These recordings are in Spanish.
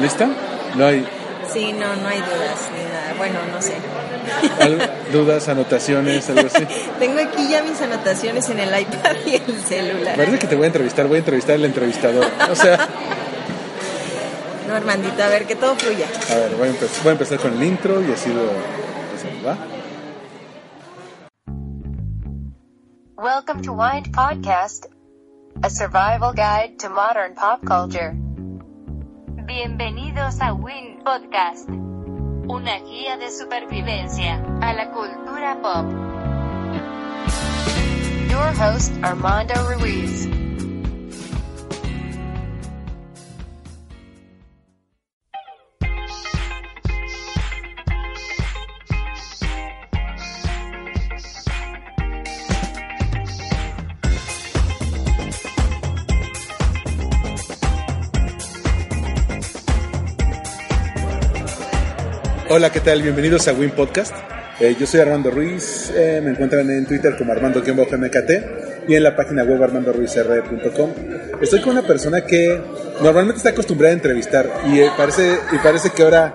¿Lista? No hay Sí, no, no hay dudas ni nada. Bueno, no sé. dudas, anotaciones, algo así. Tengo aquí ya mis anotaciones en el iPad y el celular. Parece que te voy a entrevistar, voy a entrevistar al entrevistador. O sea, No, Armandito, a ver, que todo fluya. a ver, voy a, empe- voy a empezar con el intro y así lo ¿va? Welcome to Wind Podcast, a survival guide to modern pop culture. Bienvenidos a Win Podcast, una guía de supervivencia a la cultura pop. Your host, Armando Ruiz. Hola, ¿qué tal? Bienvenidos a Win Podcast. Eh, yo soy Armando Ruiz, eh, me encuentran en Twitter como Armando-MKT y en la página web armandoruizr.com. Estoy con una persona que normalmente está acostumbrada a entrevistar y eh, parece, y parece que ahora,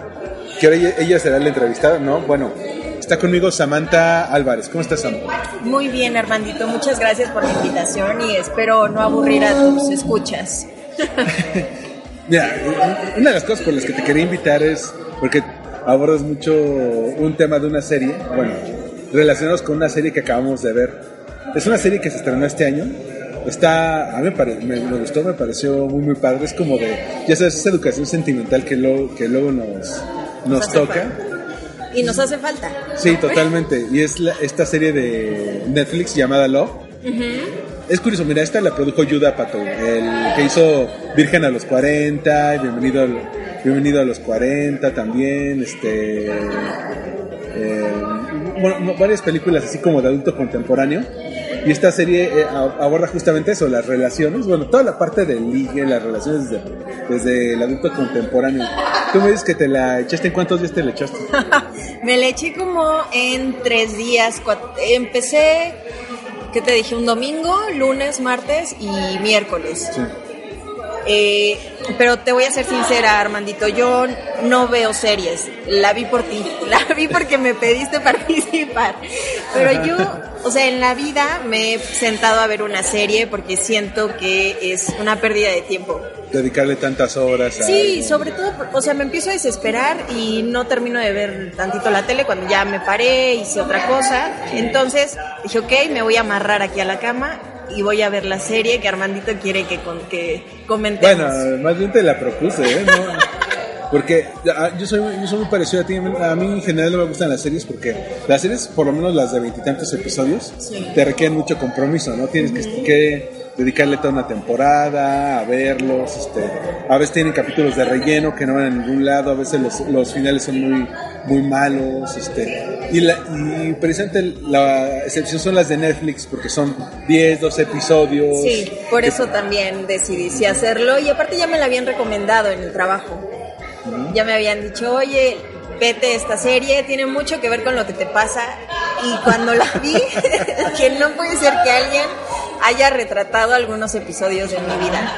que ahora ella, ella será la entrevistada, ¿no? Bueno, está conmigo Samantha Álvarez. ¿Cómo estás, Sam? Muy bien, Armandito, muchas gracias por la invitación y espero no aburrir a tus escuchas. Mira, una de las cosas por las que te quería invitar es porque abordas mucho un tema de una serie, bueno, relacionados con una serie que acabamos de ver. Es una serie que se estrenó este año. Está, a mí me, pare- me, me gustó, me pareció muy, muy padre. Es como de, ya sabes, esa educación sentimental que, luego que luego nos, nos hace toca. Y nos hace falta. Sí, totalmente. Y es la- esta serie de Netflix llamada Love. Es curioso, mira, esta la produjo Yuda Pato, el que hizo Virgen a los 40, y Bienvenido, al- bienvenido a los 40 también, este... eh, bueno, no, varias películas así como de adulto contemporáneo. Y esta serie eh, aborda justamente eso, las relaciones, bueno, toda la parte del ligue, las relaciones desde, desde el adulto contemporáneo. Tú me dices que te la echaste, ¿en cuántos días te la echaste? Me la eché como en tres días. cuat- Empecé, ¿qué te dije? Un domingo, lunes, martes y miércoles. Sí. Eh, pero te voy a ser sincera, Armandito, yo no veo series. La vi por ti, la vi porque me pediste participar. Pero yo, o sea, en la vida me he sentado a ver una serie porque siento que es una pérdida de tiempo. dedicarle tantas horas a Sí, algo. sobre todo, o sea, me empiezo a desesperar y no termino de ver tantito la tele cuando ya me paré, hice otra cosa. Entonces dije, ok, me voy a amarrar aquí a la cama y voy a ver la serie que Armandito quiere que, con, que comentemos. Bueno, más bien te la propuse, ¿eh? No, porque ah, yo soy, yo soy muy parecido a ti. A mí en general no me gustan las series porque las series, por lo menos las de veintitantos episodios, Sí. te requieren mucho compromiso, ¿no? Tienes que dedicarle toda una temporada a verlos. Este, a veces tienen capítulos de relleno que no van a ningún lado, a veces los, los finales son muy, muy malos. Este, y, la, y precisamente la excepción son las de Netflix porque son 10, 12 episodios. Sí, por que- eso también decidí sí hacerlo y aparte ya me la habían recomendado en el trabajo. Ya me habían dicho, oye, vete esta serie, tiene mucho que ver con lo que te pasa. Y cuando la vi, que no puede ser que alguien haya retratado algunos episodios de mi vida.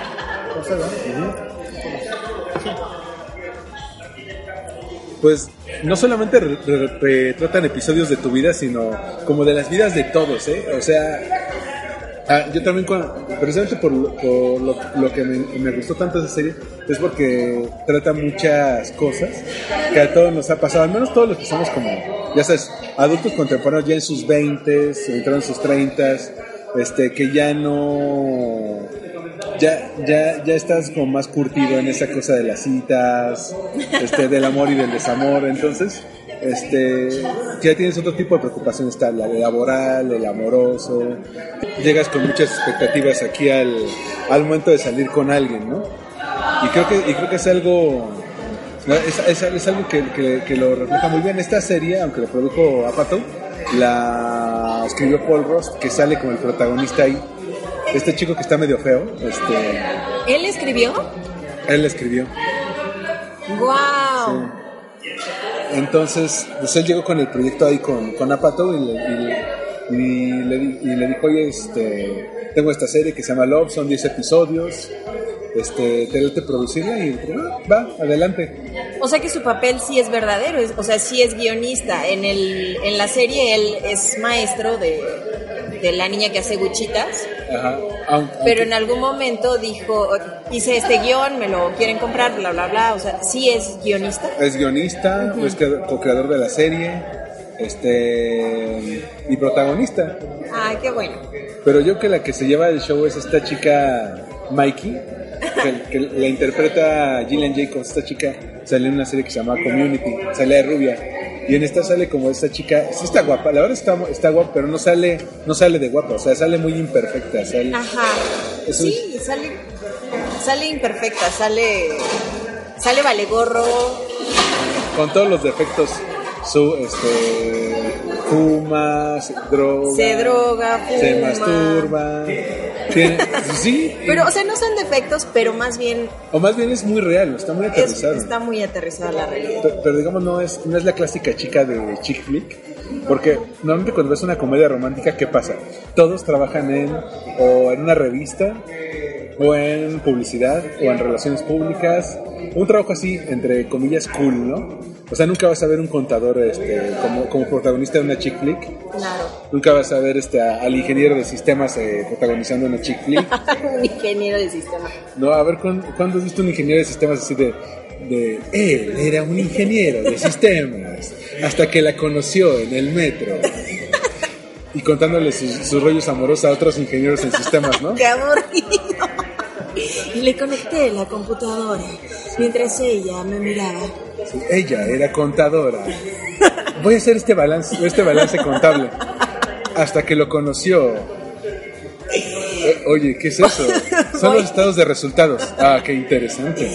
pues no solamente re- re- retratan episodios de tu vida, sino como de las vidas de todos, ¿eh? O sea, ah, yo también, precisamente por, lo- que me, me gustó tanto esa serie, es porque trata muchas cosas que a todos nos ha pasado, al menos todos los que somos como, ya sabes, adultos contemporáneos ya en sus 20, entraron en sus 30, este, que ya no ya, ya, ya estás como más curtido en esa cosa de las citas, este, del amor y del desamor, entonces, este, ya tienes otro tipo de preocupación, está la laboral, el amoroso, llegas con muchas expectativas aquí al, al momento de salir con alguien, ¿no? Y creo que, y creo que es algo, es, es- es algo que, que- que lo refleja muy bien. Esta serie, aunque lo produjo Apatow, la escribió Paul Ross, que sale como el protagonista ahí. Este chico que está medio feo, este, ¿Él escribió? él escribió. ¡Wow! Entonces, pues él llegó con el proyecto ahí con, con Apato y le, y le- y le y le dijo, oye, este, tengo esta serie que se llama Love, son 10 episodios, este, te producirla y ah, va, adelante. O sea que su papel sí es verdadero, es- o sea, sí es guionista. En, el, en la serie él es maestro de, de la niña que hace guchitas, Ajá. Aunque- pero en algún momento dijo, hice este guion, me lo quieren comprar, bla, bla, bla. O sea, sí es guionista. Es guionista, es cre- co-creador de la serie, este y protagonista. Ay, qué bueno. Pero yo que la que se lleva el show es esta chica Mikey, que, que la interpreta Gillian Jacobs. Esta chica sale en una serie que se llama Community, sale de rubia. Y en esta sale como esta chica, sí está guapa, la verdad está, está guapa, pero no sale, no sale de guapa, o sea, sale muy imperfecta, sale, Ajá. Sí, sale, sale imperfecta, sale, sale vale gorro. con todos los defectos, su, este, fuma, se droga, Se droga, se fuma. masturba, tiene- sí, Pero, o sea, no son defectos, pero más bien o más bien es muy real, está muy es- aterrizado. está muy aterrizada la realidad. Pero, pero digamos, no es, no es la clásica chica de chick flick. Porque normalmente cuando ves una comedia romántica, ¿qué pasa? Todos trabajan en o en una revista, o en publicidad, o en relaciones públicas. Un trabajo así, entre comillas, cool, ¿no? O sea, nunca vas a ver un contador este, como, como protagonista de una chick flick. Claro. Nunca vas a ver este, a- al ingeniero de sistemas eh, protagonizando una chick flick. Un ingeniero de sistema. No, a ver, ¿cuándo, cuándo has visto un ingeniero de sistemas así de, de... Él era un ingeniero de sistemas hasta que la conoció en el metro. Y contándole sus, sus rollos amorosos a otros ingenieros en sistemas, ¿no? ¡Qué aburrido! Y le conecté la computadora mientras ella me miraba. Sí, Ella era contadora. Voy a hacer este balance, este balance contable. Hasta que lo conoció. Eh, Oye, ¿qué es eso? Son los estados de resultados. Ah, qué interesante.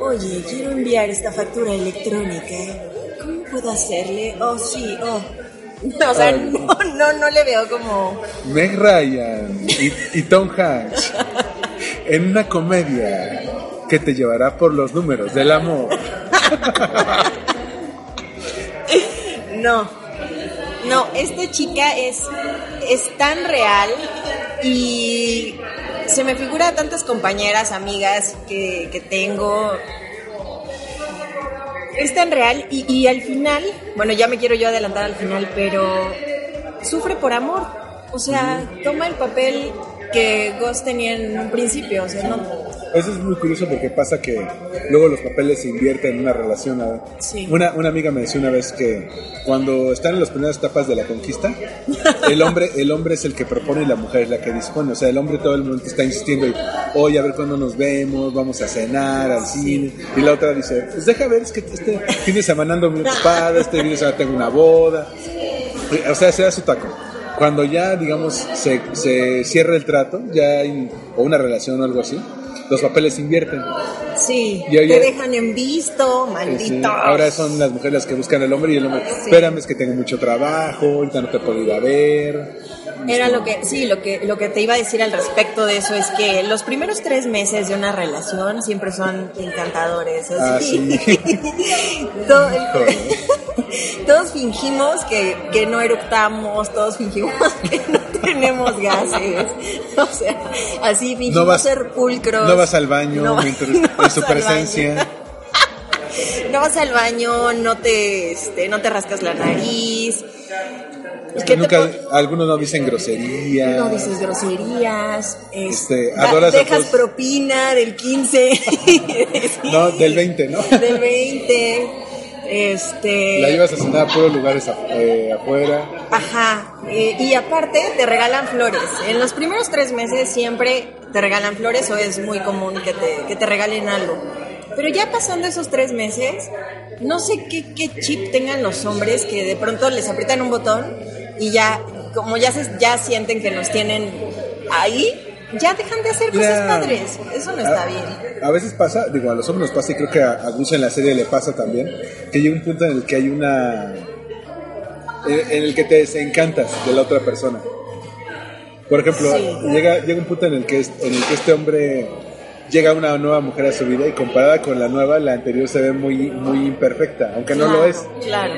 Oye, quiero enviar esta factura electrónica. ¿Cómo puedo hacerle? Oh, sí, oh. O sea, Ay. no, no, no le veo como... Meg Ryan y, y Tom Hanks en una comedia que te llevará por los números del amor. No, no, esta chica es, es tan real y se me figura a tantas compañeras, amigas que, que tengo. Es tan real y, y al final, bueno, ya me quiero yo adelantar al final, pero sufre por amor. O sea, toma el papel que Ghost tenía en un principio. O sea, no, Eso es muy curioso porque pasa que luego los papeles se invierten en una relación. ¿no? Sí. Una, una amiga me decía una vez que cuando están en las primeras etapas de la conquista, el hombre, el hombre es el que propone y la mujer es la que dispone. O sea, el hombre todo el momento está insistiendo y, oye, a ver cuándo nos vemos, vamos a cenar, al cine. Y la otra dice, pues deja ver, es que este fin de semana ando muy ocupada, este fin de semana tengo una boda. O sea, se da su taco. Cuando ya, digamos, se, se cierra el trato, ya hay, o una relación o algo así, los papeles se invierten. sí, Y te dejan en visto, Sí, maldito. ahora son las mujeres las que buscan al hombre y el hombre, espérame, es que tengo mucho trabajo, ahorita no te puedo ir a ver. Era lo que, sí, lo que, lo que te iba a decir al respecto de eso es que los primeros tres meses de una relación siempre son encantadores. Así. Ah, Todo- Híjole. todos fingimos que, que no eructamos, todos fingimos que no tenemos gases. O sea, así fingimos No vas- ser pulcros. No vas al baño No mientras, no en su presencia. No vas al baño, no te, este, no te rascas la nariz. ¿Qué te Nunca, algunos no dicen grosería. No dices groserías. Este, es- da- dejas propina del 15. No, del 20, ¿no? Del 20. Este. La llevas a cenar a puros lugares a- eh, afuera. Ajá. eh, y aparte te regalan flores. En los primeros tres meses siempre te regalan flores o es muy común que te, que te regalen algo. Pero ya pasando esos tres meses, no sé qué, qué chip tengan los hombres que de pronto les aprietan un botón y ya, como ya, se, ya sienten que nos tienen ahí, ya dejan de hacer cosas Mira, padres. Eso no está a, bien. A veces pasa, digo, a los hombres nos pasa y creo que a, a Gus en la serie le pasa también, que llega un punto en el que hay una... En, en el que te desencantas de la otra persona. Por ejemplo, Sí. llega, llega un punto en el, que es- en el que este hombre llega una nueva mujer a su vida y comparada con la nueva, la anterior se ve muy, muy imperfecta, aunque no lo es. Claro.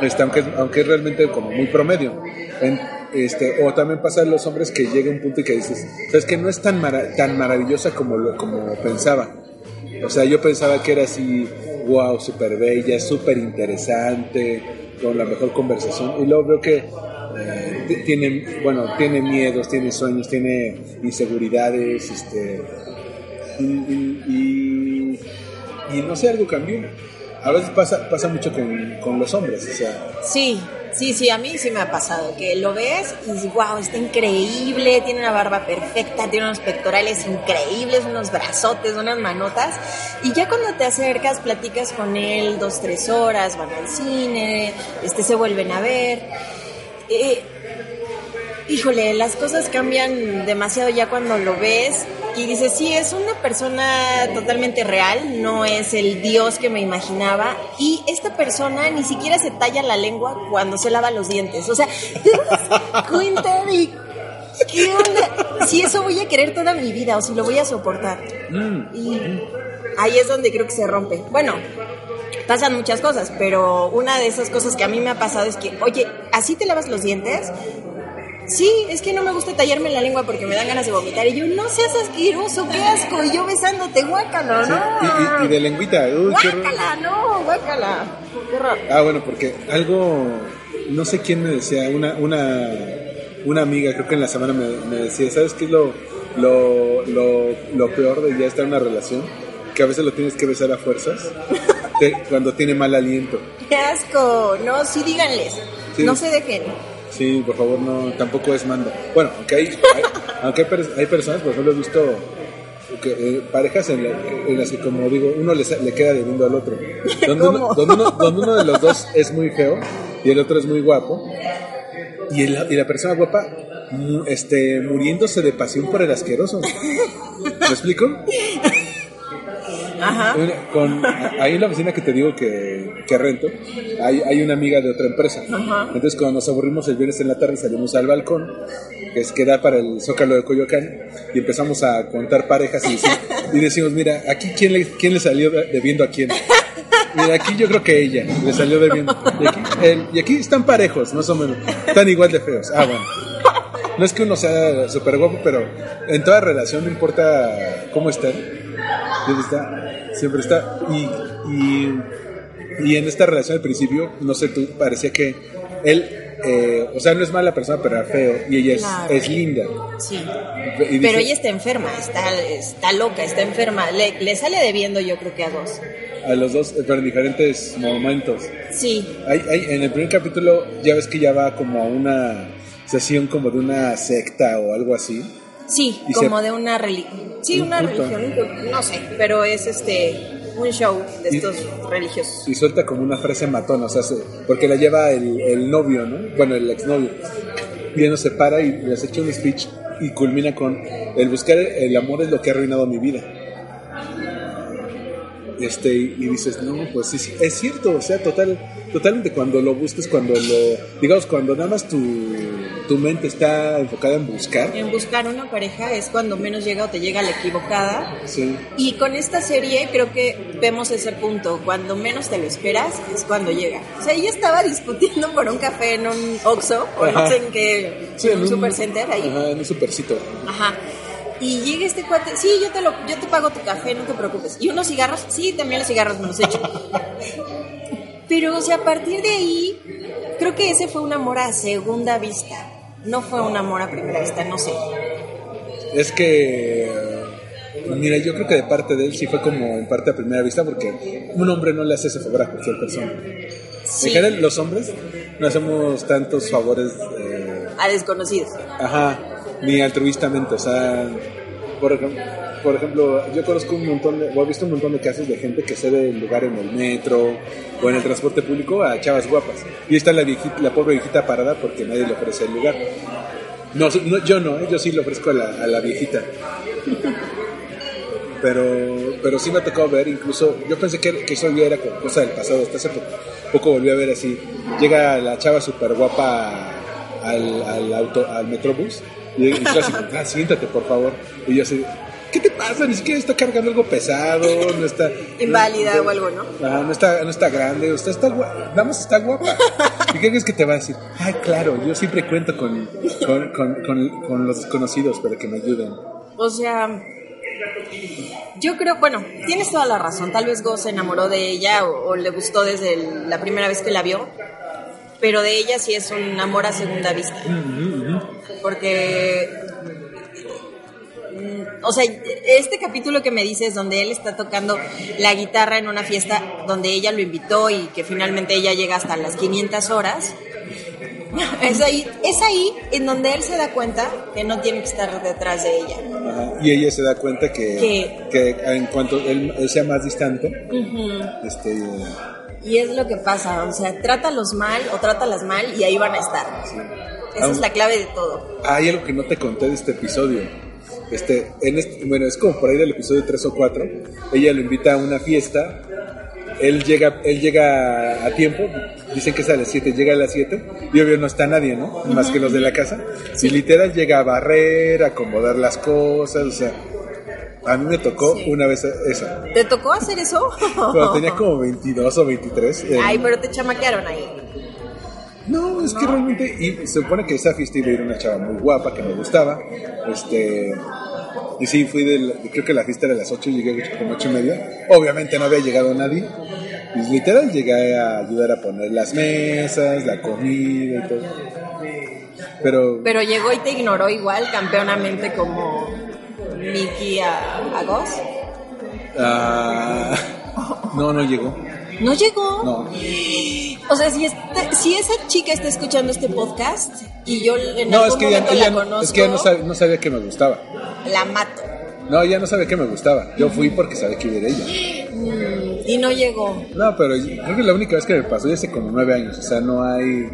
Este, aunque, aunque es realmente como muy promedio. En- este, o también pasa a los hombres que llega un punto y que dices, es que no es tan, tan maravillosa como, lo, como pensaba. O sea, yo pensaba que era así, wow, súper bella, súper interesante, con la mejor conversación. Y luego veo que eh, tiene, bueno, tiene miedos, tiene sueños, tiene inseguridades, este, y, y- y- y no sé, algo cambió. A veces pasa, pasa mucho con, con los hombres, o sea, Sí, sí, sí, a mí sí me ha pasado, que lo ves y dices, wow, está increíble, tiene una barba perfecta, tiene unos pectorales increíbles, unos brazotes, unas manotas, y ya cuando te acercas, platicas con él dos, tres horas, van al cine, este, se vuelven a ver. Eh, híjole, las cosas cambian demasiado ya cuando lo ves y dices, sí, es una persona totalmente real, no es el dios que me imaginaba. Y esta persona ni siquiera se talla la lengua cuando se lava los dientes. O sea, ¿te das cuenta de qué onda? Si eso voy a querer toda mi vida o si lo voy a soportar. mm, Y ahí es donde creo que se rompe. Bueno, pasan muchas cosas, pero una de esas cosas que a mí me ha pasado es que, oye, ¿así te lavas los dientes? Sí, es que no me gusta tallarme la lengua porque me dan ganas de vomitar. Y yo, no seas asqueroso, qué asco. Y yo besándote, guácala, sí, no. y, y- y de lengüita, uy. Guácala, no, guácala. Qué horror. Ah, bueno, porque algo, no sé quién me decía, una, una, una amiga, creo que en la semana me, me decía, ¿sabes qué es lo, lo, lo, lo peor de ya estar en una relación? Que a veces lo tienes que besar a fuerzas te- cuando tiene mal aliento. Qué asco. No, sí, díganles. Sí. No se dejen. Sí, por favor, no, tampoco es mando. Bueno, aunque hay, hay- aunque hay, hay personas, por ejemplo, he visto que, eh, parejas en, la- en las que, como digo, uno le, le queda debiendo al otro. Donde uno, donde, uno, donde uno de los dos es muy feo y el otro es muy guapo. Y, el- y la persona guapa mu- este, muriéndose de pasión por el asqueroso. ¿Me explico? Ajá. Con, ahí en la oficina que te digo que, que rento, hay, hay una amiga de otra empresa. Ajá. Entonces, cuando nos aburrimos el viernes en la tarde, salimos al balcón, que es que da para el Zócalo de Coyoacán, y empezamos a contar parejas y, decimos, y decimos, mira, aquí quién le, quién le salió debiendo a quién. Mira, aquí yo creo que ella le salió debiendo. Y aquí, él- y aquí están parejos, más o menos. Están igual de feos. Ah, bueno. No es que uno sea súper guapo, pero en toda relación no importa cómo estén. Siempre está. Y, y, y en esta relación al principio, no sé, tú parecía que él, eh, o sea, no es mala persona, pero era feo. Y ella es, Claro. es linda. Sí. Pero ella está enferma, está, está loca, está enferma. Le, le sale debiendo yo creo que a dos. A los dos, pero en diferentes momentos. Sí, Hay, hay, en el primer capítulo ya ves que ya va como a una sesión como de una secta o algo así. Sí, Y como se- de una religión. Sí, Un una culto. religión, no sé, pero es este un show de Y- estos religiosos. Y suelta como una frase matona, o sea, se- porque la lleva el, el novio, ¿no? Bueno, el exnovio. Y no se para y les echa un speech y culmina con el buscar el amor es lo que ha arruinado mi vida. Este, y dices, no, pues sí, sí, es cierto, o sea, total, totalmente cuando lo busques, cuando lo, digamos, cuando nada más tu, tu mente está enfocada en buscar, En buscar una pareja es cuando menos llega o te llega la equivocada. sí, Y con esta serie creo que vemos ese punto. Cuando menos te lo esperas es cuando llega. O sea, ella estaba discutiendo por un café en un Oxxo o no sé en qué, Sí, en un supercenter ahí. Ajá, en un supercito. Ajá. Y llega este cuate, sí, yo te lo, yo te pago tu café, no te preocupes. Y unos cigarros, sí, también los cigarros me los echo. Pero, o sea, a partir de ahí, creo que ese fue un amor a segunda vista. No fue un amor a primera vista, no sé. Es que, mira, yo creo que de parte de él sí fue como en parte a primera vista, porque un hombre no le hace ese favor a cualquier persona. Sí, En general, los hombres no hacemos tantos favores, eh, a desconocidos. ajá, ni altruistamente, o sea, por, ejem- por ejemplo, yo conozco un montón de, o he visto un montón de casos de gente que cede el lugar en el metro o en el transporte público a chavas guapas. Y está la viejita, la pobre viejita parada porque nadie le ofrece el lugar. No, yo no, ¿eh? yo sí le ofrezco a la, viejita. Pero, pero sí me ha tocado ver, incluso yo pensé que, eso ya era cosa del pasado, hasta hace poco, poco volví a ver así. Llega la chava súper guapa al, al, auto, al metrobús y, y así, ah, siéntate por favor. Y yo así, ¿qué te pasa? Ni siquiera está cargando algo pesado, no está... Inválida o algo, ¿no? Ajá, no está, no está grande, usted está guapa, nada más está guapa. ¿Y qué crees que te va a decir? Ay, claro, yo siempre cuento con, con, con- con- con los desconocidos para que me ayuden. O sea, yo creo, bueno, tienes toda la razón. Tal vez Go se enamoró de ella o, o le gustó desde el- la primera vez que la vio. Pero de ella sí es un amor a segunda vista. Porque. O sea, este capítulo que me dices donde él está tocando la guitarra en una fiesta donde ella lo invitó y que finalmente ella llega hasta las 500 horas, es ahí, es ahí en donde él se da cuenta que no tiene que estar detrás de ella. Ajá, Y ella se da cuenta que, que en cuanto él, él sea más distante, este, Y es lo que pasa, o sea, trátalos mal o trátalas mal y ahí van a estar. Esa es la clave de todo. hay algo que no te conté de este episodio. Este, en este, bueno, es como por ahí del episodio 3 o 4. Ella lo invita a una fiesta. Él llega, él llega a tiempo. Dicen que es a las 7, llega a las 7. Y obvio no está nadie, ¿no? Más que los de la casa. Y literal llega a barrer, a acomodar las cosas. O sea, a mí me tocó Sí. una vez esa. ¿Te tocó hacer eso? Cuando tenía como 22 o 23. eh, Ay, pero te chamaquearon ahí. No, es que realmente, y se supone que esa fiesta iba a ir una chava muy guapa que me gustaba. Este, y sí, fui del, creo que la fiesta era a las 8 y llegué como 8 y media. Obviamente no había llegado nadie. Y literal llegué a ayudar a poner las mesas, la comida y todo. Pero, Pero llegó y te ignoró igual, campeonamente, como Mickey a, a Goss. ah, no, no llegó. ¿No llegó? No. O sea, si, esta- si esa chica está escuchando este podcast y yo en No, algún es que ella, la no- conozco, es que ella no, sabía, no sabía que me gustaba. la mato. No, ella no sabía que me gustaba. Yo fui porque sabía que iba a ir ella. Mm, y no llegó. No, pero creo que la única vez que me pasó ya hace como nueve años, o sea, no hay,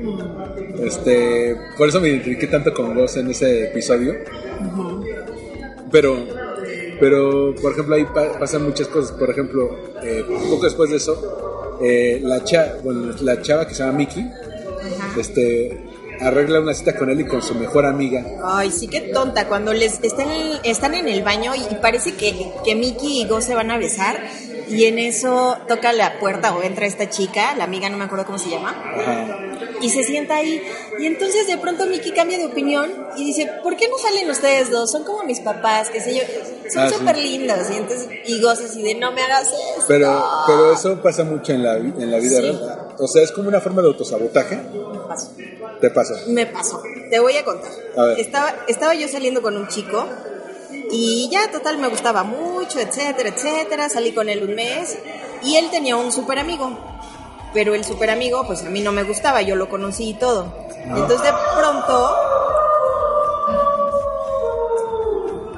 este, por eso me identifiqué tanto con vos en ese episodio. Pero, pero, por ejemplo, ahí pa- pasan muchas cosas. Por ejemplo, eh, poco después de eso, eh, la cha, bueno, la chava que se llama Mickey, este, arregla una cita con él y con su mejor amiga. Ay, sí que tonta. Cuando les están, están en el baño y, y parece que, que Mickey y Go se van a besar. Y en eso toca la puerta o entra esta chica, la amiga, no me acuerdo cómo se llama. Ajá. Y se sienta ahí. Y entonces de pronto Mickey cambia de opinión y dice, ¿por qué no salen ustedes dos? Son como mis papás, qué sé yo. Son Ah, sí. súper lindos. Y entonces, y Go así de, no me hagas eso. Pero, pero eso pasa mucho en la, en la vida Sí. real. O sea, es como una forma de autosabotaje. Me pasó. Te pasa. Me pasó. Te voy a contar. A ver. Estaba, estaba yo saliendo con un chico y ya total me gustaba mucho, etcétera, etcétera. Salí con él un mes y él tenía un super amigo. Pero el super amigo, pues a mí no me gustaba, yo lo conocí y todo. Entonces de pronto,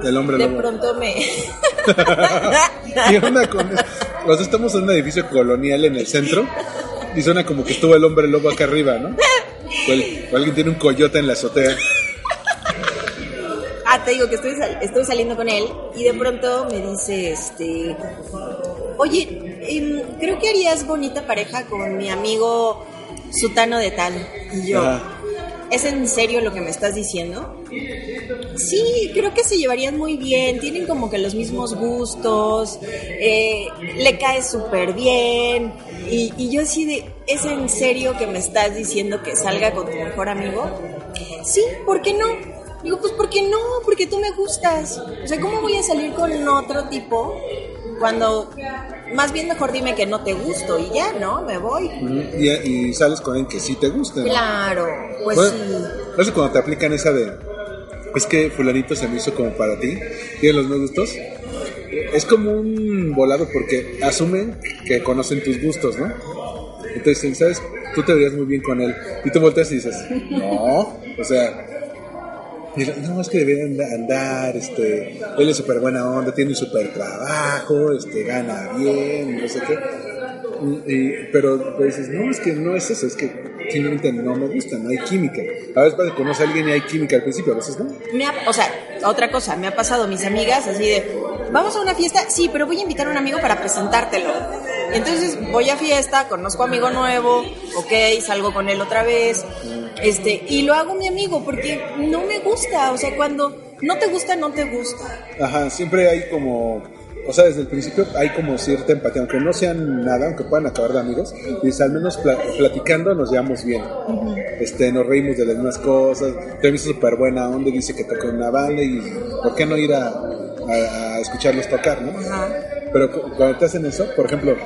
El hombre de lobo. pronto me... ¿Qué onda con? O sea, estamos en un edificio colonial en el centro y suena como que estuvo el hombre lobo acá arriba, ¿no? O, el- o alguien tiene un coyote en la azotea. Te digo que estoy, estoy saliendo con él y de pronto me dice, este, oye, em, creo que harías bonita pareja con mi amigo Sutano de tal. Y yo. ¿es en serio lo que me estás diciendo? Sí, creo que se llevarían muy bien, tienen como que los mismos gustos, eh, le cae súper bien. Y, y yo así de, ¿es en serio que me estás diciendo que salga con tu mejor amigo? Sí, ¿por qué no? Digo, pues porque no, porque tú me gustas. O sea, ¿cómo voy a salir con otro tipo cuando más bien mejor dime que no te gusto y ya, ¿no? Me voy. Y, y sales con alguien que sí te gusta. ¿no? Claro, pues Bueno, sí. eso cuando te aplican esa de es que fulanito se me hizo como para ti, tiene los mismos gustos. Es como un volado porque asumen que conocen tus gustos, ¿no? Entonces, ¿sabes? Tú te verías muy bien con él. Y tú volteas y dices, no, o sea, no, es que debería and- andar, este, él es súper buena onda, tiene un súper trabajo, este, gana bien, no sé qué. Y- pero, pero dices, no, es que no es eso, es que simplemente no me gusta, no hay química. A veces cuando conoces a alguien y hay química al principio, a veces no. Me ha- o sea, otra cosa, me ha pasado mis amigas así de, vamos a una fiesta, sí, pero voy a invitar a un amigo para presentártelo. Entonces voy a fiesta, conozco amigo nuevo, ok, salgo con él otra vez, este, y lo hago mi amigo porque no me gusta, o sea, cuando no te gusta, no te gusta. Ajá, siempre hay como, o sea, desde el principio hay como cierta empatía, aunque no sean nada, aunque puedan acabar de amigos, y al menos pla- platicando nos llevamos bien. este, nos reímos de las mismas cosas, te visto súper buena onda, dice que toca una banda y ¿por qué no ir a, a- a escucharlos tocar, no? Ajá. Pero cu- cuando te hacen eso, por ejemplo,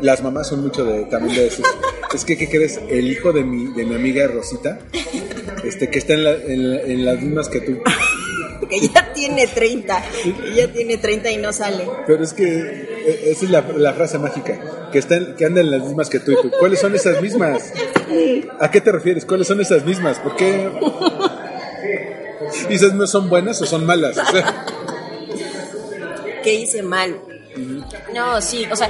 las mamás son mucho de también de decir, es que, ¿qué crees? El hijo de mi, de mi amiga Rosita, este, que está en, la- en la- en las mismas que tú. Que ya tiene 30. Que ya tiene 30 y no sale. Pero es que eh, esa es la, la frase mágica, que, están, que andan las mismas que tú y tú. ¿Cuáles son esas mismas? ¿A qué te refieres? ¿Cuáles son esas mismas? ¿Por qué? ¿Dices no son buenas o son malas? O sea, ¿Qué hice mal? No, sí, o sea,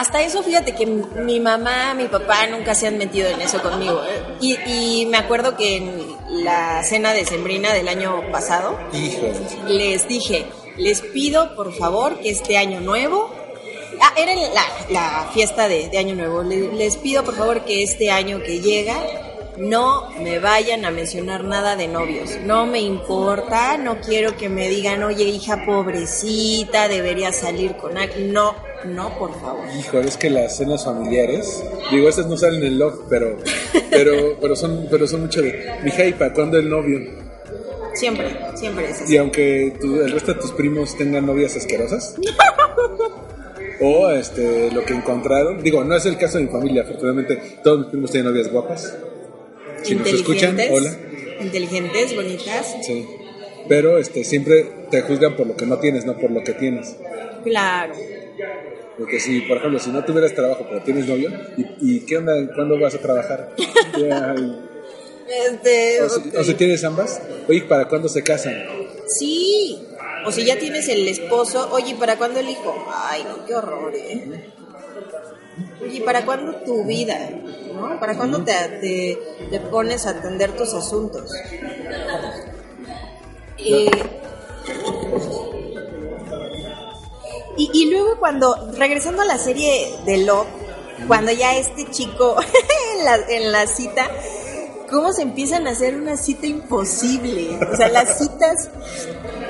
hasta eso fíjate que mi mamá, mi papá nunca se han metido en eso conmigo. Y, y me acuerdo que en la cena de Sembrina del año pasado, híjole. les dije, les pido por favor que este año nuevo, ah, era la, la fiesta de, de año nuevo, Le- les pido por favor que este año que llega no me vayan a mencionar nada de novios, no me importa, no quiero que me digan, oye hija pobrecita, debería salir con alguien, no, no por favor. Híjole, es que las cenas familiares, digo, estas no salen en el log, pero, pero, pero son, pero son mucho de, mija, ¿y para cuándo el novio? Siempre, siempre es así. Y aunque tu- el resto de tus primos tengan novias asquerosas. O este, lo que encontraron. Digo, no es el caso de mi familia, afortunadamente todos mis primos tienen novias guapas. Si nos escuchan, Inteligentes, hola. Inteligentes, bonitas, Sí. Pero este, siempre te juzgan por lo que no tienes, no por lo que tienes. claro. Porque si, por ejemplo, si no tuvieras trabajo pero tienes novio, ¿y, y qué onda? ¿Cuándo vas a trabajar? Este, o, si, ok. o si tienes ambas, oye, ¿para cuándo se casan? Sí, o si ya tienes el esposo, oye, ¿para cuándo el hijo? Ay, no, qué horror, ¿eh? Oye, ¿para cuándo tu vida? ¿No? ¿Para cuándo te, te, te pones a atender tus asuntos? Eh, y, y luego cuando, regresando a la serie de Love, cuando ya este chico en la, en la cita, cómo se empiezan a hacer una cita imposible. O sea, las citas,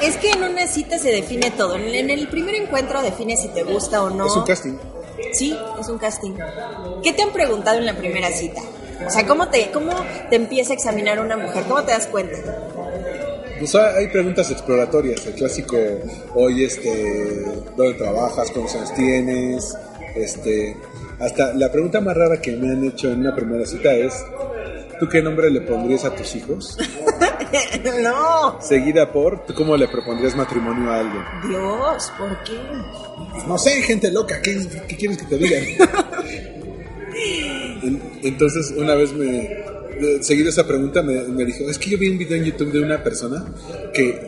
es que en una cita se define todo. En, en el primer encuentro define si te gusta o no. Es un casting. Sí, es un casting. ¿Qué te han preguntado en la primera cita? O sea, ¿cómo te, cómo te empieza a examinar una mujer? ¿Cómo te das cuenta? Pues hay hay preguntas exploratorias, el clásico, oye, este, ¿dónde trabajas? ¿Cuántos años tienes? Este, hasta la pregunta más rara que me han hecho en una primera cita es, ¿tú qué nombre le pondrías a tus hijos? no. Seguida por, ¿tú cómo le propondrías matrimonio a alguien? Dios, ¿por qué? No sé, gente loca, ¿qué, qué quieres que te digan? En- Entonces, una vez me, de- seguido esa pregunta, me, me dijo, es que yo vi un video en YouTube de una persona que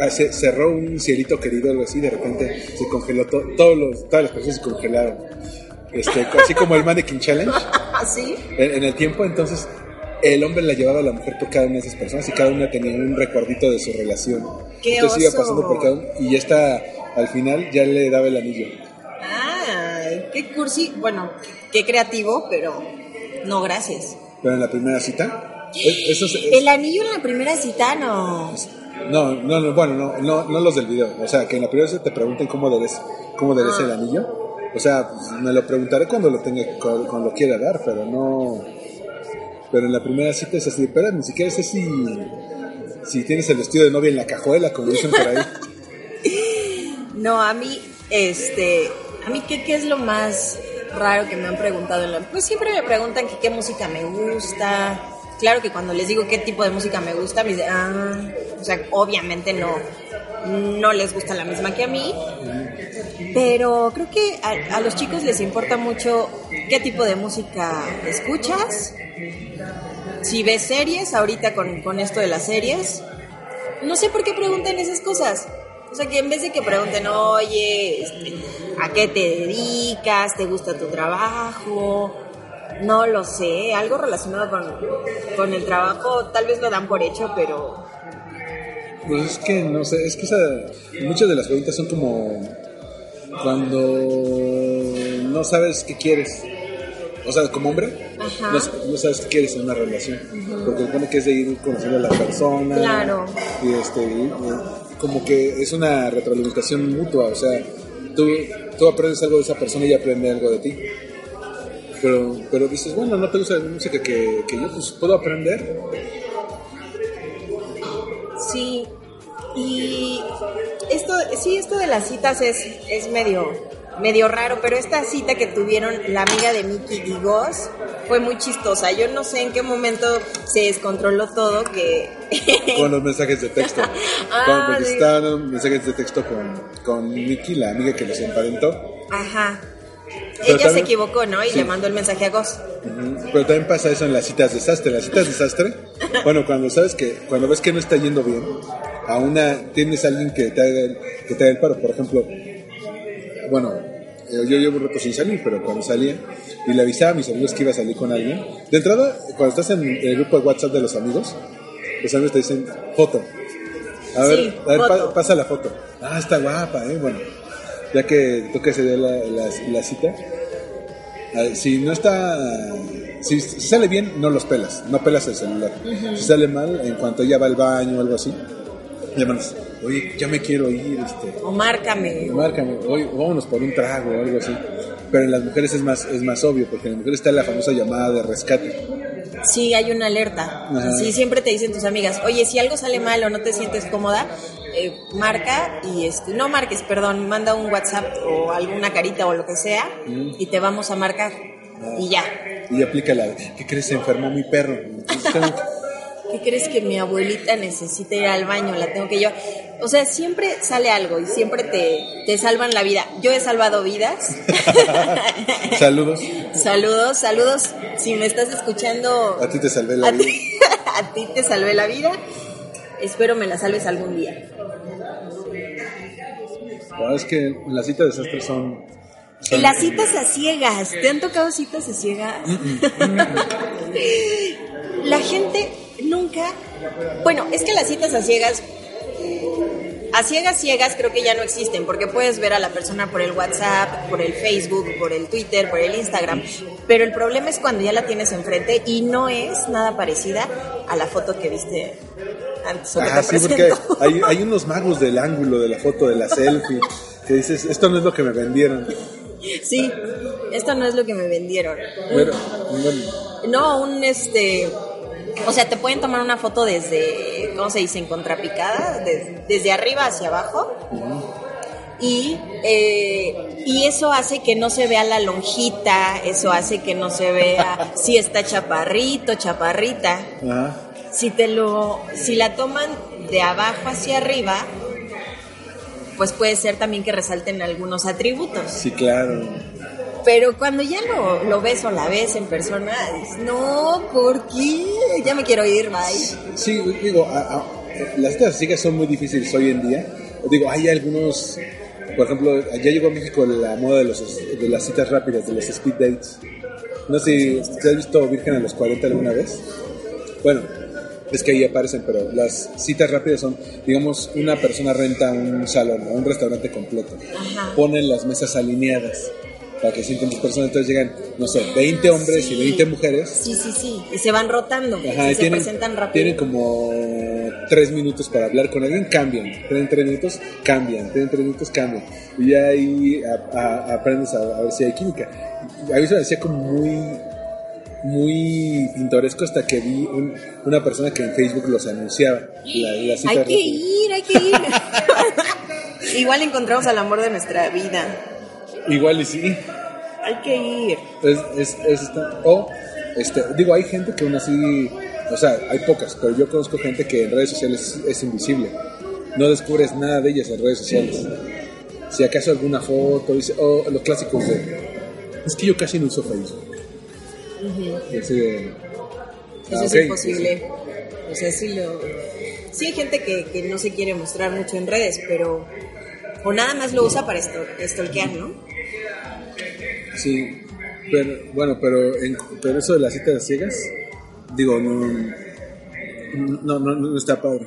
hace- cerró un cielito querido, algo así, de repente se congeló, to- todos los, todas las personas se congelaron. Este, así como el Mannequin Challenge ¿Así? en, en el tiempo, entonces el hombre la llevaba a la mujer por cada una de esas personas y cada una tenía un recuerdito de su relación. ¡Qué entonces iba oso! pasando por cada uno y ya está, al final ya le daba el anillo. Ah, qué cursi. Bueno, qué creativo, pero no, gracias. Pero en la primera cita, es- eso es- es- El anillo en la primera cita no. no, no, no, bueno, no, no, no los del video. O sea, que en la primera cita te pregunten cómo debes, cómo debes el anillo. O sea, me lo preguntaré cuando lo tenga, cuando, lo quiera dar, pero no. Pero en la primera cita es así, pero ni siquiera sé si, si tienes el vestido de novia en la cajuela, como dicen por ahí. No, a mí, este, a mí qué, qué es lo más raro que me han preguntado. Pues siempre me preguntan que qué música me gusta. Claro que cuando les digo qué tipo de música me gusta, me dicen, ah, o sea, obviamente no, no les gusta la misma que a mí. Pero creo que a, los chicos les importa mucho qué tipo de música escuchas. Si ves series, ahorita con, con esto de las series, no sé por qué preguntan esas cosas. O sea, que en vez de que pregunten, oye, este, ¿a qué te dedicas? ¿Te gusta tu trabajo? No lo sé, algo relacionado con, con el trabajo, tal vez lo dan por hecho, pero Pues es que no sé, es que esa, muchas de las preguntas son como cuando no sabes qué quieres. O sea, como hombre, no, no sabes qué quieres en una relación. Porque supone que es de ir conociendo a la persona. Claro. Y, este, y, como que es una retroalimentación mutua, o sea, tú, tú aprendes algo de esa persona y ella aprende algo de ti. Pero, pero dices, bueno, no te gusta la música que, que yo pues puedo aprender. Sí, y esto, sí, esto de las citas es, es medio, medio raro, pero esta cita que tuvieron la amiga de Mickey y Goss fue muy chistosa. Yo no sé en qué momento se descontroló todo que... Con los mensajes de texto. Ah, Con- porque sí. mensajes de texto con, con Mickey, la amiga que los emparentó. Ajá. Pero Ella se equivocó, ¿no? Y Sí. le mandó el mensaje a. Ujú. Pero también pasa eso en las citas desastre. En las citas desastre, bueno, cuando sabes que, cuando ves que no está yendo bien, a una, tienes a alguien que te haga el, que te haga el paro. Por ejemplo, bueno, eh, yo llevo un rato sin salir, pero cuando salía y le avisaba a mis amigos que iba a salir con alguien, de entrada, cuando estás en el grupo de WhatsApp de los amigos, los amigos te dicen foto. A ver, Sí, a ver, pa- foto. pasa la foto. Ah, está guapa, eh. Bueno, ya que toca ese día la, la, la cita, Ah, si no está si, si sale bien no los pelas no pelas el celular si sale mal en cuanto ella va al baño o algo así llamas oye ya me quiero ir este O márcame. márcame oye vámonos por un trago o algo así pero en las mujeres es más es más obvio porque en las mujeres está la famosa llamada de rescate Sí, hay una alerta. Ajá. Sí, siempre te dicen tus amigas, oye, si algo sale mal o no te sientes cómoda, eh, marca y este, no marques, perdón, manda un WhatsApp o alguna carita o lo que sea y te vamos a marcar. Y ya. y aplica la ¿qué crees? se enfermó mi perro ¿Qué crees que mi abuelita necesita ir al baño? La tengo que yo. O sea, siempre sale algo y siempre te, te salvan la vida. Yo he salvado vidas. saludos saludos, saludos. Si me estás escuchando, a ti te salvé la a vida ti, a ti te salvé la vida. Espero me la salves algún día. la verdad es que las citas desastres son, Y son las citas a ciegas, ¿te han tocado citas a ciegas? La gente nunca... Bueno, es que las citas a ciegas... A ciegas, ciegas creo que ya no existen, porque puedes ver a la persona por el WhatsApp, por el Facebook, por el Twitter, por el Instagram, pero el problema es cuando ya la tienes enfrente y no es nada parecida a la foto que viste antes o que Ah, te sí, porque hay, hay unos magos del ángulo, de la foto, de la selfie, que dices, esto no es lo que me vendieron. Sí, esto no es lo que me vendieron. Pero, bueno, No, un este. O sea, te pueden tomar una foto desde, ¿cómo se dice? En contrapicada, des- desde arriba hacia abajo. Y, eh, y eso hace que no se vea la lonjita, eso hace que no se vea si está chaparrito, chaparrita. ajá. Si te lo, si la toman de abajo hacia arriba, pues puede ser también que resalten algunos atributos. sí, claro. Pero cuando ya lo, lo ves o la ves en persona, dices, no, ¿por qué? Ya me quiero ir, bye. Sí, digo, a- a- las ciegas son muy difíciles hoy en día. Digo, hay algunos, por ejemplo, ya llegó a México la moda de, los, de las citas rápidas, de los speed dates. No sé si has visto Virgen a los 40 alguna vez. Bueno, es que ahí aparecen, pero las citas rápidas son, digamos, una persona renta un salón o un restaurante completo. Ajá. Ponen las mesas alineadas para que sienten dos personas, entonces llegan, no sé, 20 hombres Sí. y 20 mujeres. Sí, sí, sí. Y se van rotando. Ajá, y y se tienen, presentan rápido. tienen como tres minutos para hablar con alguien, cambian. Tienen tres minutos, cambian. Tienen tres minutos, cambian. Y ahí a- a- aprendes a, a ver si hay química. A mí se me hacía como muy, muy pintoresco hasta que vi un- una persona que en Facebook los anunciaba. La, la cita Hay que ir, hay que ir. Igual encontramos al amor de nuestra vida. Igual y sí. Hay que ir. Es, es, es esta- o, este, digo, hay gente que aún así, o sea, hay pocas, pero yo conozco gente que en redes sociales es, es invisible. No descubres nada de ellas en redes sociales. Si acaso alguna foto, dice, o los clásicos de, es que yo casi no uso Facebook. Y así de, Eso ah, es imposible. O sea, sí lo... Sí hay gente que, que no se quiere mostrar mucho en redes, pero... O nada más lo usa para stalkear, ¿no? Sí, pero, bueno, pero, en, pero eso de las citas ciegas, digo, no, no, no, no está padre.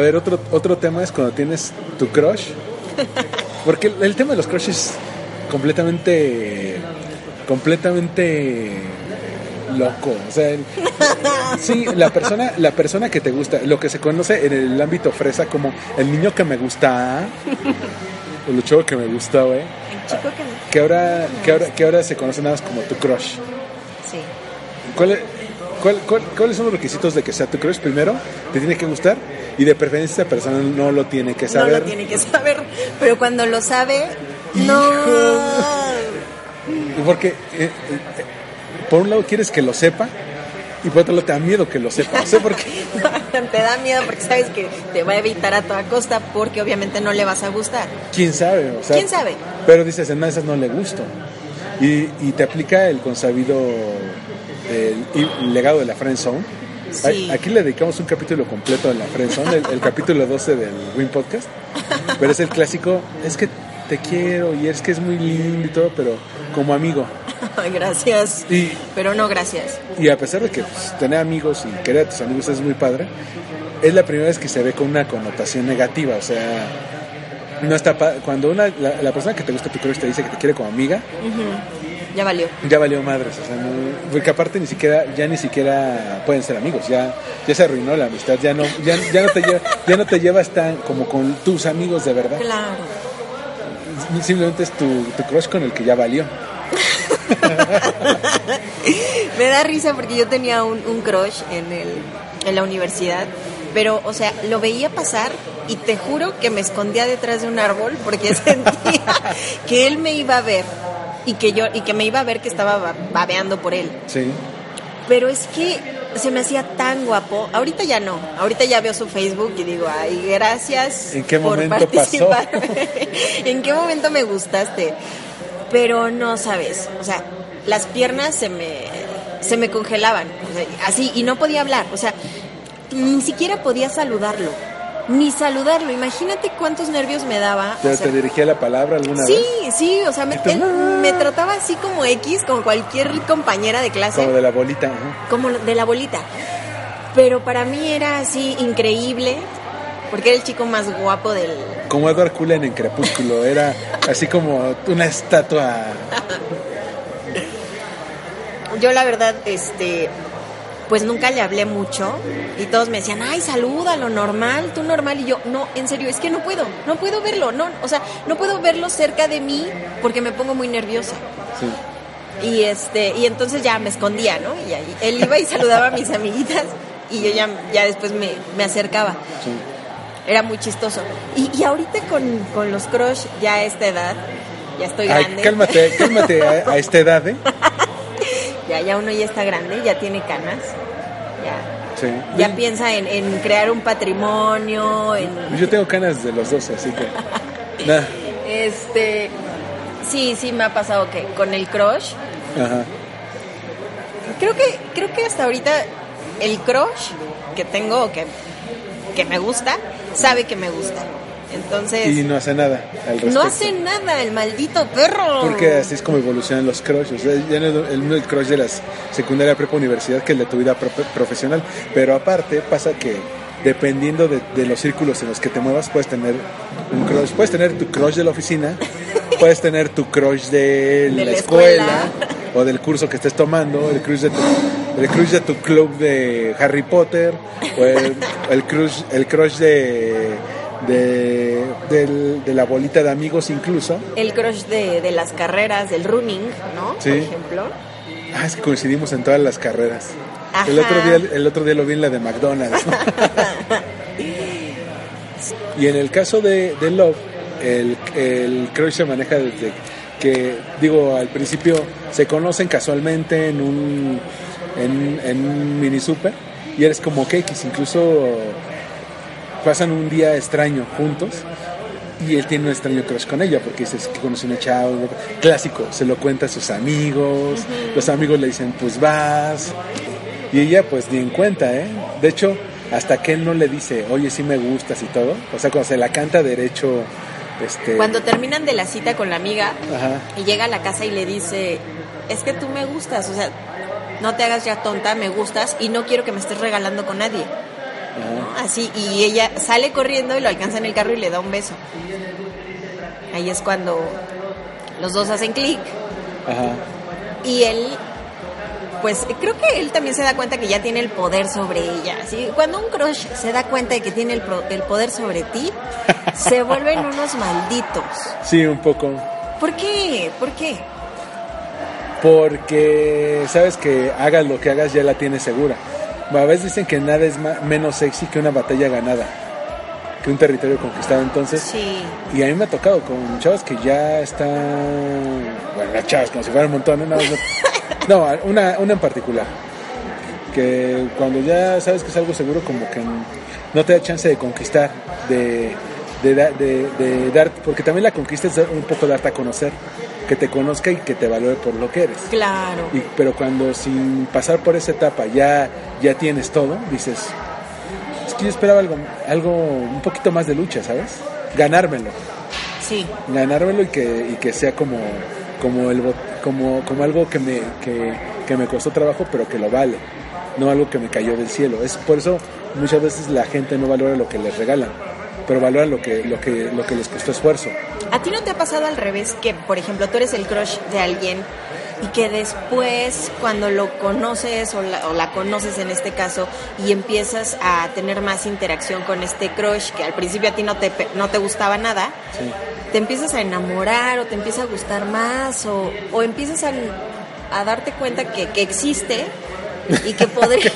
Ver, otro, otro tema es cuando tienes tu crush. Porque el, el tema de los crushes es completamente. completamente loco. O sea, el- sí, la persona, la persona que te gusta, lo que se conoce en el ámbito fresa como el niño que me gusta. O el chavo que me gusta, güey. El chico que me- Que ahora, que ahora, que ahora se conoce nada más como tu crush. Sí. ¿Cuál, cuál, cuál- cuáles son los requisitos de que sea tu crush? Primero, te tiene que gustar y de preferencia esa persona no lo tiene que No saber. lo tiene que saber, pero cuando lo sabe, no. Porque, eh, eh, por un lado, quieres que lo sepa y por otro lado, te da miedo que lo sepa. O sea, porque te da miedo porque sabes que te va a evitar a toda costa porque obviamente no le vas a gustar. quién sabe. O sea, ¿Quién sabe? Pero dices, en una de esas no le gusto. Y, y te aplica el consabido el, el legado de la friend zone. Sí. A- Aquí le dedicamos un capítulo completo de la friend zone, el, el capítulo 12 del Win Podcast. Pero es el clásico, es que te quiero y es que es muy lindo y todo, pero como amigo. gracias. Y, Pero no gracias. y a pesar de que pues, tener amigos y querer a tus amigos es muy padre, es la primera vez que se ve con una connotación negativa. O sea, no está cuando una, la, la persona que te gusta tu crush te dice que te quiere como amiga, Ya valió. ya valió madres. O sea, no- porque aparte ni siquiera, ya ni siquiera pueden ser amigos. Ya, ya se arruinó la amistad. Ya no, ya, ya no te lleva, ya no te llevas tan como con tus amigos de verdad. Claro. Simplemente es tu, tu crush con el que ya valió. Me da risa porque yo tenía un, un crush en, el, en la universidad, pero, o sea, lo veía pasar y te juro que me escondía detrás de un árbol porque sentía que él me iba a ver y que yo y que me iba a ver que estaba ba- babeando por él. Sí. Pero es que se me hacía tan guapo. Ahorita ya no. Ahorita ya veo su Facebook y digo, ay, gracias ¿En qué por pasó? participar. ¿En qué momento me gustaste? Pero no sabes. O sea, las piernas se me, se me congelaban. o sea, así, y no podía hablar. O sea, ni siquiera podía saludarlo. Ni saludarlo. Imagínate cuántos nervios me daba. ¿Pero o sea, te dirigía la palabra alguna Sí, vez? sí, o sea, me, él "Ah". me trataba así como X, como cualquier compañera de clase Como de la bolita. ajá. como de la bolita. Pero para mí era así increíble, porque era el chico más guapo del... Como Edward Cullen en Crepúsculo. Era así como una estatua. Yo la verdad, este, pues nunca le hablé mucho y todos me decían, ay, salúdalo, normal, tú normal. Y yo, no, en serio, es que no puedo, no puedo verlo, no, o sea, no puedo verlo cerca de mí porque me pongo muy nerviosa. Sí. Y este, y entonces ya me escondía, ¿no? Y ahí, él iba y saludaba a mis amiguitas y yo ya, ya después me, me acercaba. sí. Era muy chistoso. Y, y ahorita con, con los crush, ya a esta edad, ya estoy Ay, grande. cálmate, cálmate a, a esta edad, ¿eh? Ya, ya uno ya está grande, ya tiene canas. Ya, Sí. ya piensa en, en crear un patrimonio, en... Yo tengo canas de los dos, así que. Nah. Este... Sí, sí me ha pasado que con el crush, Ajá. creo que, creo que hasta ahorita el crush que tengo, o que, que me gusta, sabe que me gusta. Entonces, Y no hace nada al respecto. no hace nada el maldito perro. Porque así es como evolucionan los crushes. O sea, ya no es el, el crush de las secundaria, prepa, universidad que el de tu vida pro- profesional. Pero aparte pasa que dependiendo de, de los círculos en los que te muevas, puedes tener un crush. Puedes tener tu crush de la oficina, puedes tener tu crush de, De la, la escuela, escuela. o del curso que estés tomando, el crush de tu, el crush de tu club de Harry Potter, o el, el crush, el crush de, de, del- de la bolita de amigos incluso. el crush de, de las carreras, del running, ¿no? Sí. Por ejemplo. Ah, es que coincidimos en todas las carreras. Ajá. El otro día, el otro día lo vi en la de McDonald's. y en el caso de, de Love, el, el crush se maneja desde que, digo, al principio se conocen casualmente en un, en, en un mini super y eres como que incluso pasan un día extraño juntos y él tiene un extraño crush con ella porque dices que conoce una chava, clásico, se lo cuenta a sus amigos, los amigos le dicen pues vas y ella pues ni en cuenta, ¿eh? De hecho, hasta que él no le dice, oye, sí me gustas y todo, o sea, cuando se la canta derecho, este... Cuando terminan de la cita con la amiga Ajá, y llega a la casa y le dice, es que tú me gustas, o sea, no te hagas ya tonta, me gustas y no quiero que me estés regalando con nadie. Así, y ella sale corriendo y lo alcanza en el carro y le da un beso. Ahí es cuando los dos hacen clic y él, pues creo que él también se da cuenta que ya tiene el poder sobre ella. Así, cuando un crush se da cuenta de que tiene el, pro- el poder sobre ti, se vuelven unos malditos. Sí, un poco. ¿Por qué? ¿Por qué? Porque sabes que hagas lo que hagas ya la tienes segura. A veces dicen que nada es menos sexy que una batalla ganada, que un territorio conquistado. Entonces, Sí. y a mí me ha tocado con chavas que ya están, bueno, las chavas como si fuera un montón, más no, una, una en particular, que cuando ya sabes que es algo seguro como que no te da chance de conquistar, de, de, da- de- de dar, porque también la conquista es un poco darte a conocer, que te conozca y que te valore por lo que eres. Claro. Y- pero cuando sin pasar por esa etapa ya, ya tienes todo, dices, es que yo esperaba algo, algo, un poquito más de lucha, ¿sabes? Ganármelo, Sí. ganármelo y que, y que sea como, como, el, como, como algo que me, que, que me costó trabajo, pero que lo vale, no algo que me cayó del cielo. Es por eso muchas veces la gente no valora lo que les regalan, pero valora lo que, lo que, lo que les costó esfuerzo. ¿A ti no te ha pasado al revés que, por ejemplo, tú eres el crush de alguien y que después, cuando lo conoces o la, o la conoces en este caso y empiezas a tener más interacción con este crush que al principio a ti no te, no te gustaba nada, Sí. te empiezas a enamorar o te empieza a gustar más o, o empiezas a, a darte cuenta que, que existe y que podría...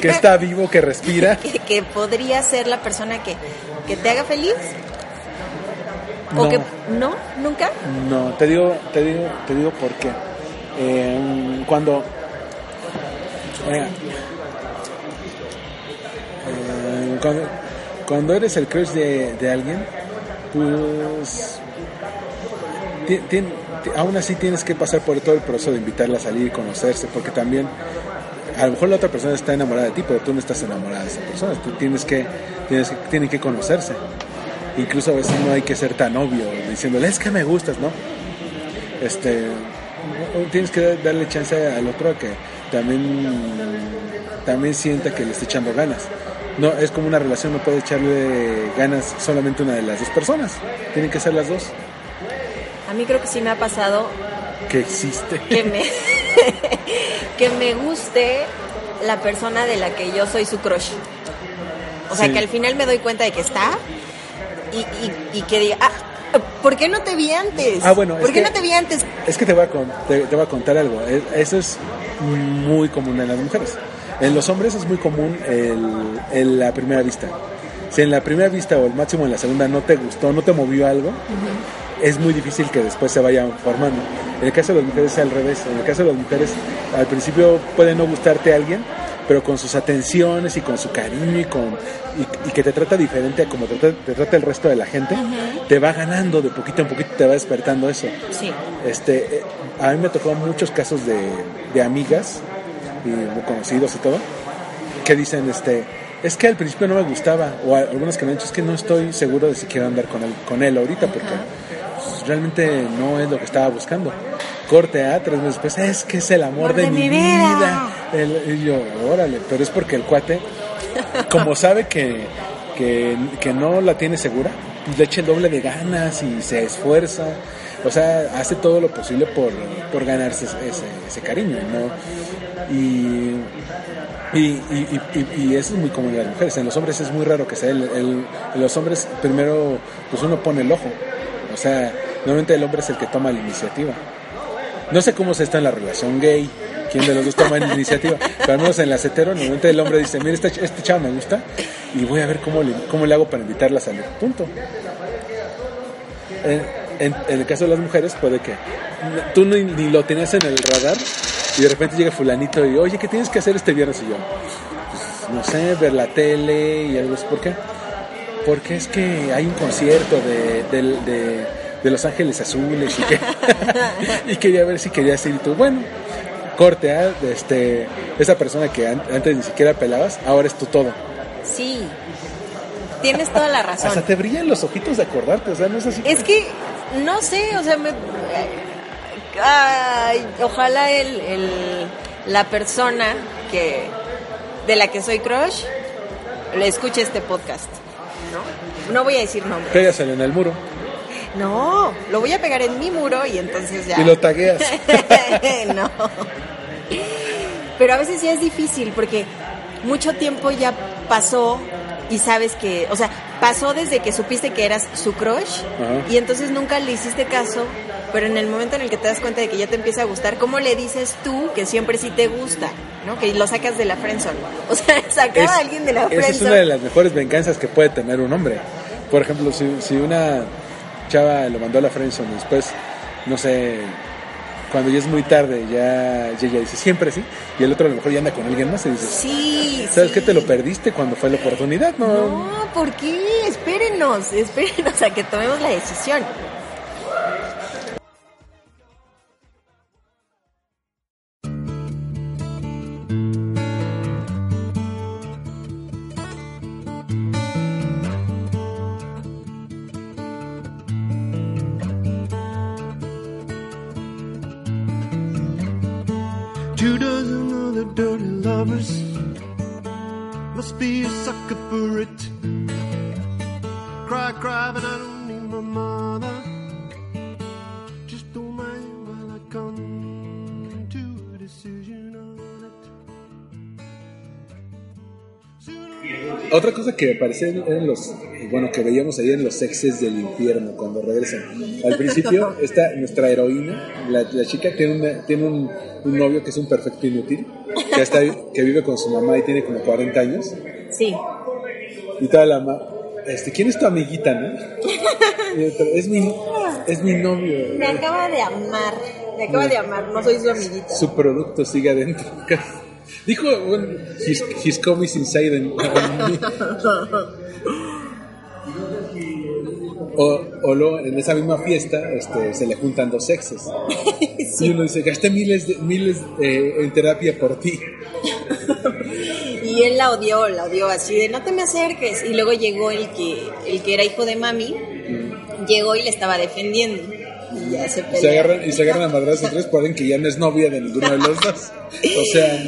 Que está vivo, que respira. que, que podría ser la persona que, que te haga feliz. ¿O No. que no? ¿Nunca? No, te digo, te digo, te digo por qué. Eh, cuando eh, eh, cuando, cuando eres el crush de, de alguien, pues ti- tien- ti- aún así tienes que pasar por todo el proceso de invitarla a salir y conocerse, porque también a lo mejor la otra persona está enamorada de ti, pero tú no estás enamorada de esa persona. Tú tienes que, tienes tienen que conocerse. Incluso a veces no hay que ser tan obvio diciéndole es que me gustas, ¿no? Este, tienes que darle chance al otro a que también, también sienta que le está echando ganas. No, es como una relación, no puede echarle ganas solamente una de las dos personas. Tienen que ser las dos A mí creo que sí me ha pasado que existe. que me, que me guste la persona de la que yo soy su crush. O sea, Sí. que al final me doy cuenta de que está y, y, y que diga, ah, ¿por qué no te vi antes? Ah, bueno, ¿Por qué que- no te vi antes? Es que te voy a, con- te, te voy a contar algo. Es- Eso es muy común en las mujeres. En los hombres es muy común el, el- la primera vista. Si en la primera vista o el máximo en la segunda no te gustó, no te movió algo, es muy difícil que después se vaya formando. En el caso de las mujeres es al revés. En el caso de las mujeres, al principio puede no gustarte alguien, pero con sus atenciones y con su cariño y, con, y, y que te trata diferente a como te, trata- te trata el resto de la gente, te va ganando de poquito en poquito, te va despertando eso. Sí. Este, eh, a mí me tocó muchos casos de, de amigas y conocidos y todo que dicen, este, es que al principio no me gustaba o a- algunos que me han dicho es que no estoy seguro de si quiero andar con él, con él ahorita porque pues, realmente no es lo que estaba buscando. Corte A, tres meses después, es que es el amor de, mi vida. El- y yo, órale, pero es porque el cuate, como sabe que, que, que no la tiene segura, le echa el doble de ganas y se esfuerza. O sea, hace todo lo posible por, por ganarse ese, ese- ese cariño, ¿no? Y, y, y, y- y eso es muy común en las mujeres. En los hombres es muy raro que sea. El, el- en los hombres, primero, pues uno pone el ojo. O sea, normalmente el hombre es el que toma la iniciativa. No sé cómo se está en la relación gay, quién de los dos toma la iniciativa, pero al menos en la hetero, normalmente el hombre dice, mira, este, este chavo me gusta y voy a ver cómo le, cómo le hago para invitarla a salir. Punto. En, el caso de las mujeres puede que tú ni, lo tenías en el radar y de repente llega fulanito y, oye, ¿qué tienes que hacer este viernes? Y yo, pues, no sé, ver la tele y algo así. ¿Por qué? Porque es que hay un concierto de- de Los Ángeles Azules y, que, y quería ver si querías ir tú, bueno, corte, ¿ah? este, esa persona que an- antes ni siquiera pelabas, ahora es tu todo. Sí. Tienes toda la razón. Hasta te brillan los ojitos de acordarte, o sea, no es así. Es que, no sé, o sea, me... Ay, ojalá el, el- la persona que de la que soy crush le escuche este podcast. ¿no? no voy a decir nombre. Pégaselo en el muro No, lo voy a pegar en mi muro y entonces ya. y lo tagueas. no. Pero a veces ya es difícil porque mucho tiempo ya pasó y sabes que, o sea, pasó desde que supiste que eras su crush Ajá. y entonces nunca le hiciste caso, pero en el momento en el que te das cuenta de que ya te empieza a gustar, ¿cómo le dices tú que siempre sí te gusta? ¿No? Que lo sacas de la friendzone. O sea, sacar Es- a alguien de la esa es una de friendzone. las mejores venganzas que puede tener un hombre. Por ejemplo, si, si una chava lo mandó a la friendzone y después, no sé, cuando ya es muy tarde, ya ella dice siempre sí, y el otro a lo mejor ya anda con alguien más y dices, Sí, ¿sabes sí. qué? Te lo perdiste cuando fue la oportunidad, ¿no? No, ¿por qué? Espérenos, espérenos a que tomemos la decisión. Que me parecía en los, bueno, que veíamos ahí en los sexes del infierno cuando regresan. Al principio, esta, nuestra heroína, la, la chica tiene, una- tiene un, un novio que es un perfecto inútil, que, está, que vive con su mamá y tiene como 40 años. Sí. Y toda la ma, este, ¿quién es tu amiguita, no? Es mi, es mi novio. Me acaba de amar. Me acaba de amar. No soy su amiguita. Su producto sigue adentro. Dijo, bueno, his, his comics inside. O, o luego, en esa misma fiesta este, se le juntan dos sexes. Y uno dice, gasté miles, de, miles eh, en terapia por ti. Y él la odió, la odió así de no te me acerques. Y luego llegó el que, el que era hijo de mami, llegó y le estaba defendiendo. Y ya se agarran, y se agarran a madrazos entre ellos, pueden que ya no es novia de ninguno de los dos. O sea,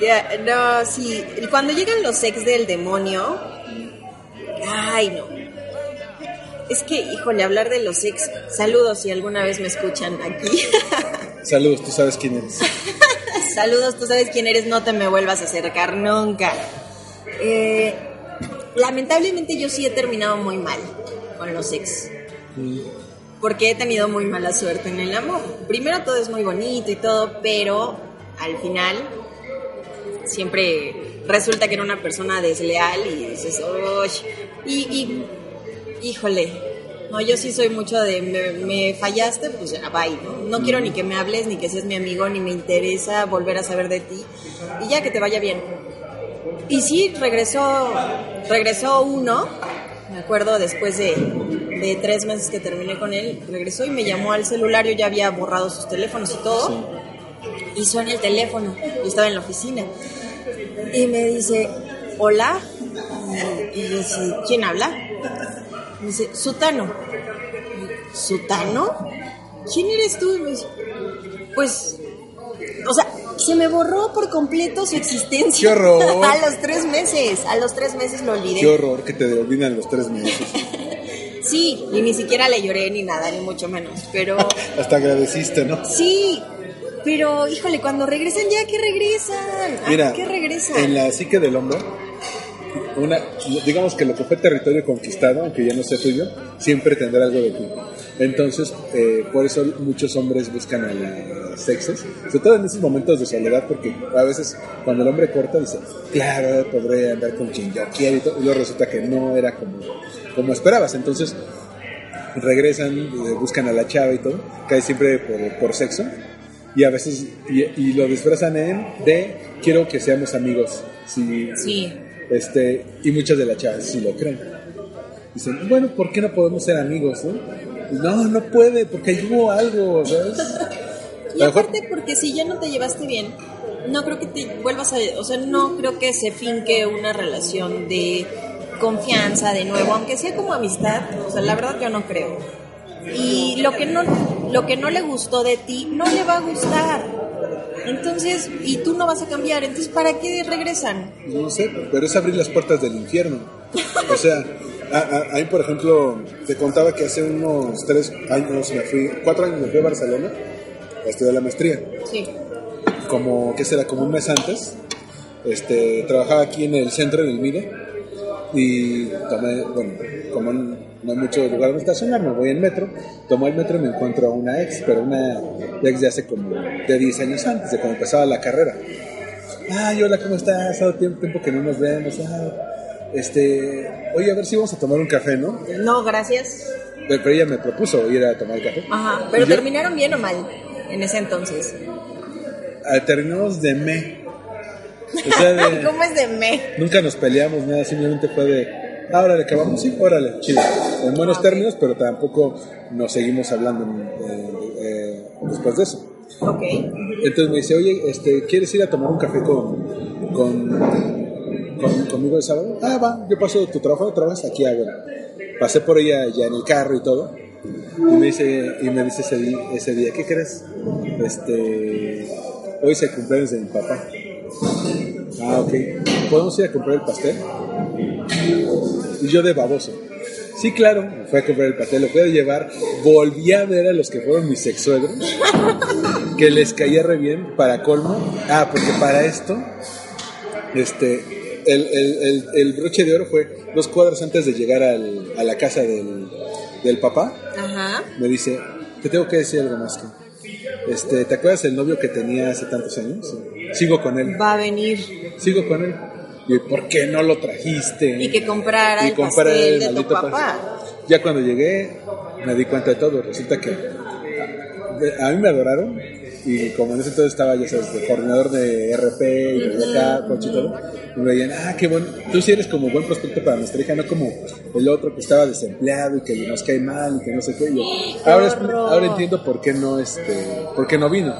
Ya, No, sí. Cuando llegan los ex del demonio, ay no. Es que, híjole, hablar de los ex, saludos si alguna vez me escuchan aquí. saludos, tú sabes quién eres. Saludos, tú sabes quién eres, no te me vuelvas a acercar nunca. Eh, lamentablemente yo sí he terminado muy mal con los ex. Porque he tenido muy mala suerte en el amor. Primero todo es muy bonito y todo, pero al final siempre resulta que era una persona desleal y dices, "Uy". y, híjole, no, yo sí soy mucho de, me, me fallaste, pues ya, bye, ¿no? No quiero ni que me hables, ni que seas mi amigo, ni me interesa volver a saber de ti, y ya que te vaya bien. Y sí, regresó, regresó uno, me acuerdo después de, de tres meses que terminé con él, regresó y me llamó al celular, yo ya había borrado sus teléfonos y todo, y suena el teléfono, yo estaba en la oficina, y me dice, hola, y, y dice, ¿quién habla? Me dice, Sutano. ¿Sutano? ¿Quién eres tú? Y me dice, pues, o sea, se me borró por completo su existencia. ¡Qué horror! a los tres meses, a los tres meses lo olvidé. Qué horror que te olvidan los tres meses. Sí, y ni siquiera le lloré ni nada, ni mucho menos, pero Hasta agradeciste, ¿no? sí, pero híjole, cuando regresan ya, ¿qué regresan? ¿A Mira, ¿Qué regresan? en la psique del hombre, una, digamos que lo que fue territorio conquistado, aunque ya no sea tuyo, siempre tendrá algo de ti. Entonces, eh, por eso muchos hombres buscan a las sexes, sobre todo en esos momentos de soledad, porque a veces cuando el hombre corta dice, claro, podré andar con quien yo quiero, y, todo, y luego resulta que no era como, como esperabas. Entonces, regresan, eh, buscan a la chava y todo, cae siempre por, por sexo, y a veces, y, y lo disfrazan en de, quiero que seamos amigos. Si, Sí. este, y muchas de las chavas sí lo creen. Dicen, bueno, ¿por qué no podemos ser amigos? No, no, no puede, porque hubo algo, ¿sabes? Y aparte porque si ya no te llevaste bien, no creo que te vuelvas a, o sea, no creo que se finque una relación de confianza de nuevo, aunque sea como amistad, o sea, la verdad yo no creo. Y lo que no lo que no le gustó de ti no le va a gustar. Entonces, y tú no vas a cambiar, entonces ¿para qué regresan? No sé, pero es abrir las puertas del infierno. O sea, a, a- a mí, por ejemplo, te contaba que hace unos tres años me fui, cuatro años me fui a Barcelona a estudiar la maestría. Sí. Como, ¿qué será? Como un mes antes. Este, trabajaba aquí en el centro, en el MIDE. Y tomé, bueno, como no hay mucho lugar donde estacionar, me voy en metro. Tomo el metro y me encuentro a una ex, pero una ex de hace como de 10 años antes, de cuando empezaba la carrera. Ay, hola, ¿cómo estás? Ha estado tiempo, tiempo que no nos vemos. Ah, este, oye, a ver si vamos a tomar un café, ¿no? No, gracias. Pero, pero ella me propuso ir a tomar café. Ajá. Pero yo- terminaron bien o mal en ese entonces. ah, terminamos de me. O sea, de- ¿Cómo es de me? nunca nos peleamos, nada, simplemente fue de, ah, órale, que vamos, sí, órale, chido. En buenos términos, pero tampoco nos seguimos hablando eh, eh, después de eso. Ok. Entonces me dice, oye, este, ¿quieres ir a tomar un café con, con, con- conmigo el sábado? Ah, va, yo paso tu trabajo, trabajas aquí, ah, bueno. Pasé por ella ya en el carro y todo. Y me dice, y me dice ese, día, ese día, ¿qué crees? Este, hoy es el cumpleaños de mi papá. Ah, ok. ¿Podemos ir a comprar el pastel? Y yo de baboso. Sí, claro, me fui a comprar el pastel, lo fui a llevar. Volví a ver a los que fueron mis ex suegros, que les caía re bien para colmo. Ah, porque para esto, este, el, el- el- broche de oro fue dos cuadras antes de llegar al- a la casa del, del papá. Ajá. Me dice, te tengo que decir algo más que. Este, ¿Te acuerdas el novio que tenía hace tantos años? Sigo con él. Va a venir. Sigo con él. Y ¿por qué no lo trajiste? Y que comprara Y el comprar pastel el de tu papá. pastel. Ya cuando llegué, me di cuenta de todo. Resulta que a mí me adoraron. Y como en ese entonces estaba, ya sabes, de coordinador de RP y de acá, coach y todo. Y me decían, ah, qué bueno. Tú sí eres como buen prospecto para nuestra hija, no como el otro que estaba desempleado y que nos cae mal y que no sé qué. Y yo, ahora, es- ahora entiendo por qué no, este, por qué no vino.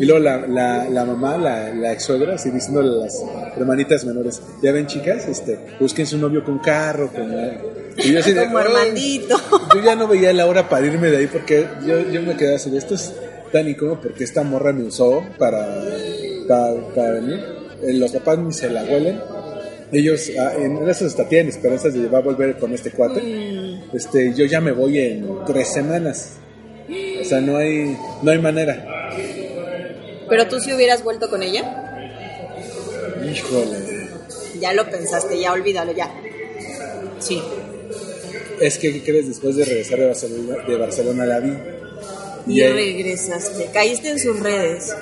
Y luego la, la, la mamá, la, la ex suegra, así diciéndole a las hermanitas menores, ya ven chicas, este, busquen su novio con carro, con... Y yo así de, Como. Yo ya no veía la hora para irme de ahí porque yo, yo me quedé así, de, esto es incómodo porque esta morra me usó para, para, para venir. Eh, Los papás ni se la huelen. Ellos, ah, en esas hasta tienen esperanzas de va a volver con este cuate. Este, yo ya me voy en tres semanas. O sea, no hay, no hay manera. Pero tú si hubieras vuelto con ella, Híjole. ya lo pensaste, ya olvídalo, ya. Sí. Es que, ¿qué crees? Después de regresar de Barcelona, de Barcelona la vi. Y ahí- regresaste. Caíste en sus redes.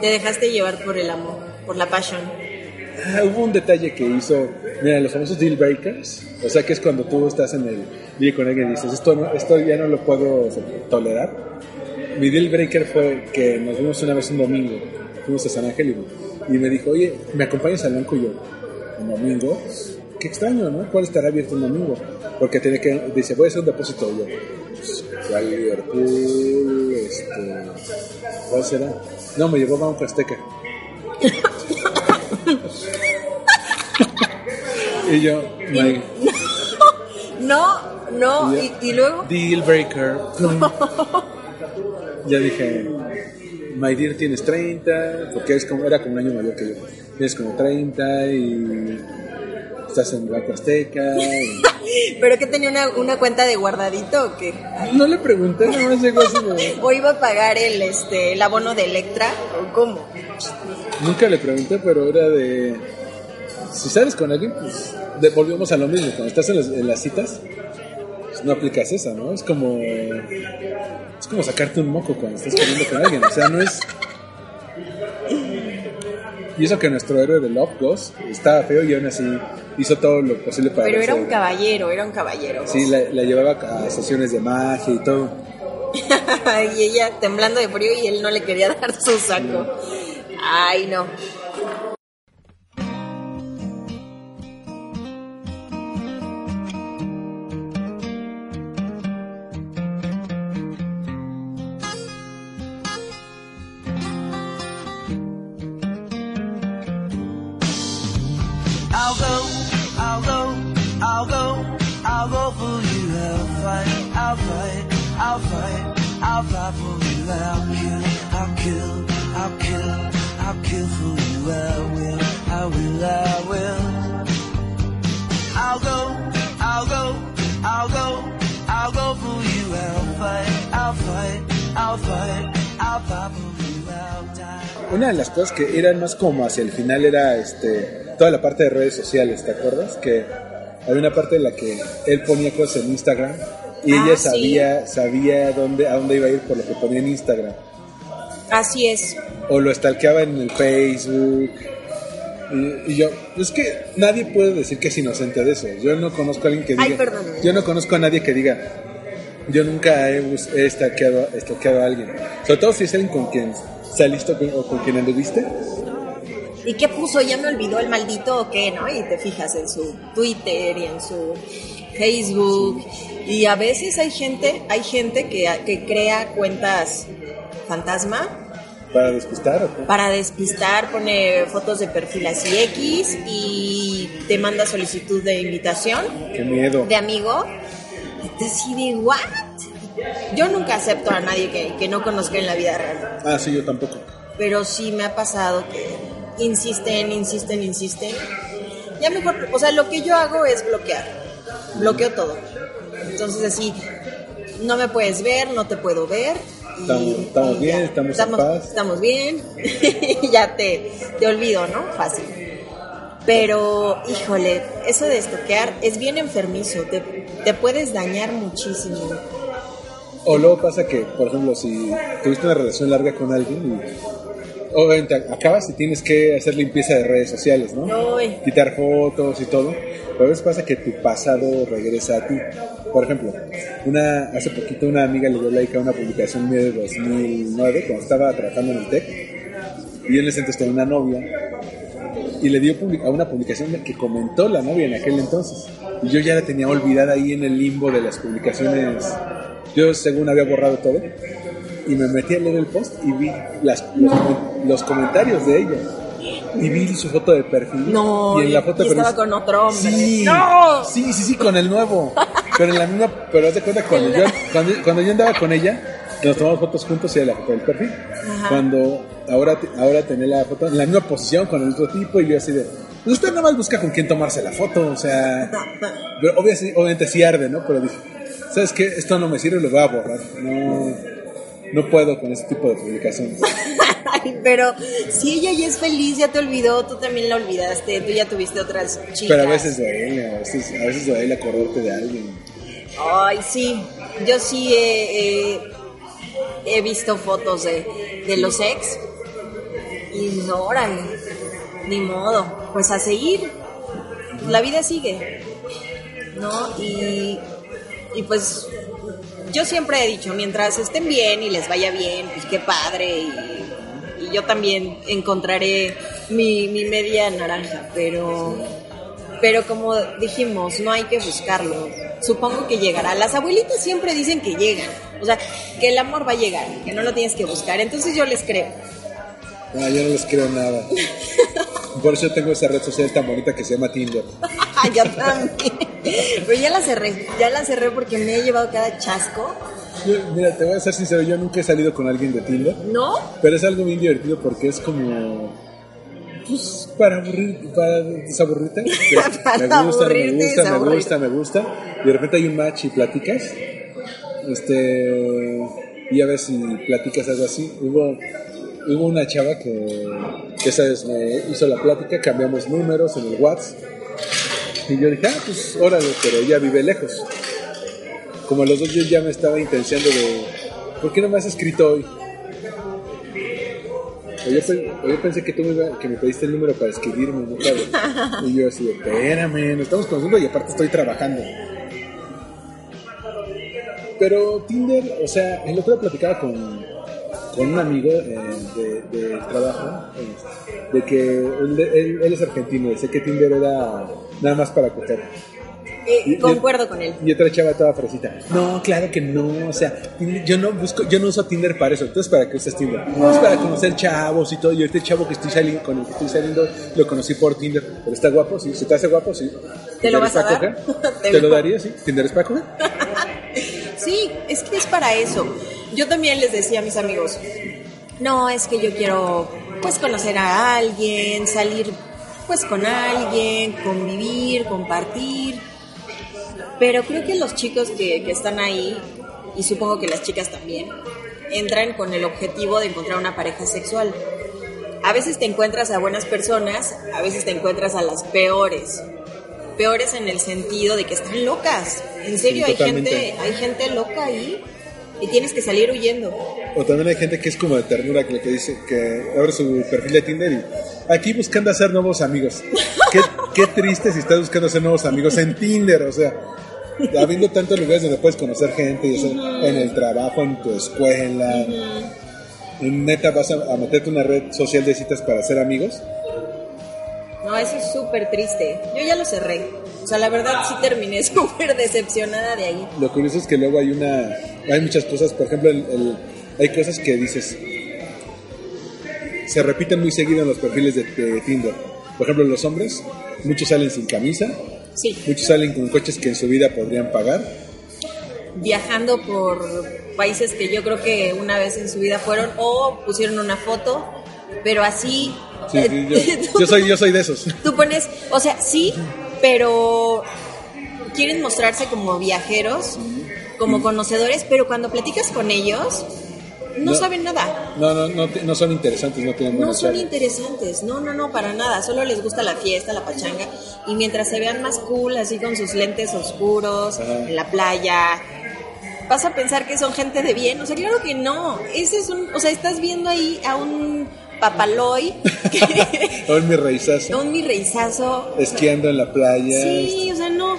Te dejaste llevar por el amor, por la pasión. Ah, hubo un detalle que hizo, mira, los famosos deal breakers, o sea que es cuando tú estás en el día con alguien y dices, esto, no, esto ya no lo puedo tolerar. Mi deal breaker fue que nos vimos una vez un domingo, fuimos a San Ángel y, y me dijo, oye, ¿me acompañas al banco? Y yo, ¿un domingo? Qué extraño, ¿no? ¿Cuál estará abierto un domingo? Porque tiene que, dice, voy a hacer un depósito. Yo, Liverpool, este, ¿cuál será? No, me llevó a Banco Azteca. y yo, No, no, Y y, ya. y luego. deal breaker. Ya dije, my dear tienes 30, porque es como, era como un año mayor que yo. Tienes como 30 y estás en Banco Azteca. y- ¿Pero que tenía una, una cuenta de guardadito o qué? No le pregunté, nada más llegó así de- ¿O iba a pagar el, este, el abono de Electra? ¿O cómo? Nunca le pregunté, pero era de. Si sales con alguien, pues volvemos a lo mismo. Cuando estás en las, en las citas, pues, no aplicas esa, ¿no? Es como. Es como sacarte un moco cuando estás saliendo con alguien. O sea, no es. Y eso que nuestro héroe de Love Ghost estaba feo y aún así hizo todo lo posible para. Pero era un caballero, era un caballero. Sí, la, la llevaba a sesiones de magia y todo. y ella temblando de frío y él no le quería dar su saco. Ay, no. Una de las cosas que eran más como hacia el final era este toda la parte de redes sociales, ¿te acuerdas? Que había una parte en la que él ponía cosas en Instagram y Ah, ella sí. sabía sabía dónde a dónde iba a ir por lo que ponía en Instagram Así es. o lo stalkeaba en el Facebook. Y, y yo, es que nadie puede decir que es inocente de eso. Yo no conozco a alguien que diga. Ay, perdón. Yo no conozco a nadie que diga. Yo nunca he, he stalkeado a alguien. Sobre todo si es alguien con quien saliste o con- o con quien anduviste. ¿Y qué puso? Ya me olvidó el maldito o qué, ¿no? Y te fijas en su Twitter y en su Facebook. Y a veces hay gente, hay gente que, que crea cuentas fantasma Para despistar o qué? para despistar, pone fotos de perfil así X y te manda solicitud de invitación Qué miedo. de amigo. Y te así de, ¿what? Yo nunca acepto a nadie que, que no conozca en la vida real. Ah, sí, yo tampoco. pero sí me ha pasado que insisten, insisten, insisten. Ya mejor, o sea, lo que yo hago es bloquear, bloqueo todo. Entonces así, no me puedes ver, no te puedo ver. y- Estamos- estamos y bien, ya. estamos en paz. Estamos bien, ya te, te olvido, ¿no? Fácil. Pero, híjole, eso de estoquear es bien enfermizo, te, te puedes dañar muchísimo. O luego pasa que, por ejemplo, si tuviste una relación larga con alguien obviamente acabas y tienes que hacer limpieza de redes sociales, ¿no? Ay. Quitar fotos y todo. Pero a veces pasa que tu pasado regresa a ti. Por ejemplo, una, hace poquito una amiga le dio like a una publicación mía de 2009 cuando estaba trabajando en el TEC y en ese entonces tenía una novia y le dio a una publicación que comentó la novia en aquel entonces. Y yo ya la tenía olvidada ahí en el limbo de las publicaciones. Yo, según había borrado todo, y me metí a leer el post y vi las, los, los comentarios de ella. Y vi su foto de perfil. No, y en la foto y estaba con otro hombre. Sí, ¡No! sí, sí, sí, con el nuevo. Pero en la misma, pero haz de cuenta cuando yo, cuando, cuando yo andaba con ella, nos tomamos fotos juntos y era la foto del perfil. Ajá. Cuando ahora, ahora tenía la foto en la misma posición con el otro tipo y yo así de, pues usted nada más busca con quién tomarse la foto, o sea, pero obviamente, obviamente sí arde, ¿no? Pero dije, ¿sabes qué? Esto no me sirve, lo voy a borrar. No, no puedo con ese tipo de publicaciones. Ay, pero si ella ya es feliz, ya te olvidó, tú también la olvidaste, tú ya tuviste otras chicas. Pero a veces duele, a veces, a veces duele acordarte de alguien. Ay, sí, yo sí he, visto fotos de, de los ex. Y órale, ni modo, pues a seguir, la vida sigue, ¿no? Y, y pues yo siempre he dicho, mientras estén bien y les vaya bien, pues qué padre. Y, y yo también encontraré mi, mi media naranja, pero pero como dijimos, no hay que buscarlo. Supongo que llegará. Las abuelitas siempre dicen que llegan. O sea, que el amor va a llegar, que no lo tienes que buscar. Entonces yo les creo. Ah, yo no les creo nada. Por eso tengo esa red social tan bonita que se llama Tinder. yo también. Pero ya la cerré. Ya la cerré porque me he llevado cada chasco. Mira, te voy a ser sincero, yo nunca he salido con alguien de Tinder, ¿No? pero es algo bien divertido porque es como... Pues para aburrir, para desaburrirte. Para me gusta, me gusta, me gusta, me gusta. Y de repente hay un match y platicas. Este... Y a ver si platicas algo así. Hubo, hubo una chava que, que esa vez me hizo la plática, cambiamos números en el WhatsApp. Y yo dije, ah, pues órale, pero ella vive lejos. Como a los dos días ya me estaba intenciando de, ¿por qué no me has escrito hoy? O yo, o yo pensé que tú me, que me pediste el número para escribirme, ¿no? Y yo así espérame, nos estamos conociendo y aparte estoy trabajando. Pero Tinder, o sea, el otro día platicaba con, con un amigo eh, de, trabajo, eh, de que él, él- él es argentino, y sé que Tinder era nada más para coger. Eh, Y- y- concuerdo con él. Y otra chava toda fresita. No, claro que no. O sea, yo no busco, yo no uso Tinder para eso. Entonces, ¿para qué usas Tinder? No, es para conocer chavos y todo. Y este chavo que estoy saliendo, con el que estoy saliendo, lo conocí por Tinder. Pero está guapo, sí. ¿Se te hace guapo? Sí. ¿Te lo ¿Tinder vas a dar? coger? Te ¿Te lo lo- daría? Sí. ¿Tinder es para coger? Sí, es que es para eso. Yo también les decía a mis amigos, no, es que yo quiero pues conocer a alguien, salir pues con alguien, convivir, compartir. Pero creo que los chicos que, que están ahí, y supongo que las chicas también, entran con el objetivo de encontrar una pareja sexual. A veces te encuentras a buenas personas, a veces te encuentras a las peores. Peores en el sentido de que están locas. En serio, hay gente, hay gente loca ahí y tienes que salir huyendo. O también hay gente que es como de ternura, que lo que dice, que abre su perfil de Tinder y aquí buscando hacer nuevos amigos. Qué, qué triste si estás buscando hacer nuevos amigos en Tinder, o sea, habiendo tantos lugares donde puedes conocer gente, ya sea en el trabajo, en tu escuela. En neta vas a, a meterte una red social de citas para hacer amigos. No, eso es súper triste. Yo ya lo cerré. O sea, la verdad sí terminé súper decepcionada de ahí. Lo curioso es que luego hay una, hay muchas cosas, por ejemplo, el- el- hay cosas que dices, se repiten muy seguido en los perfiles de, de Tinder. Por ejemplo, los hombres, muchos salen sin camisa, Sí, muchos salen con coches que en su vida podrían pagar. viajando por países que yo creo que una vez en su vida fueron o pusieron una foto, pero así... Sí, sí, yo, yo soy, yo soy de esos. Tú pones, o sea, sí, pero quieren mostrarse como viajeros, como conocedores, pero cuando platicas con ellos, no, No. saben nada. No, no, no, no son interesantes, no tienen No son interesantes, no, no, no, para nada. Solo les gusta la fiesta, la pachanga. Y mientras se vean más cool, así con sus lentes oscuros, en la playa, vas a pensar que son gente de bien. O sea, claro que no. Ese es un, o sea, estás viendo ahí a un papaloy, Hoy mi reizazo, un mi reizazo. esquiando en la playa. Sí, o sea, no.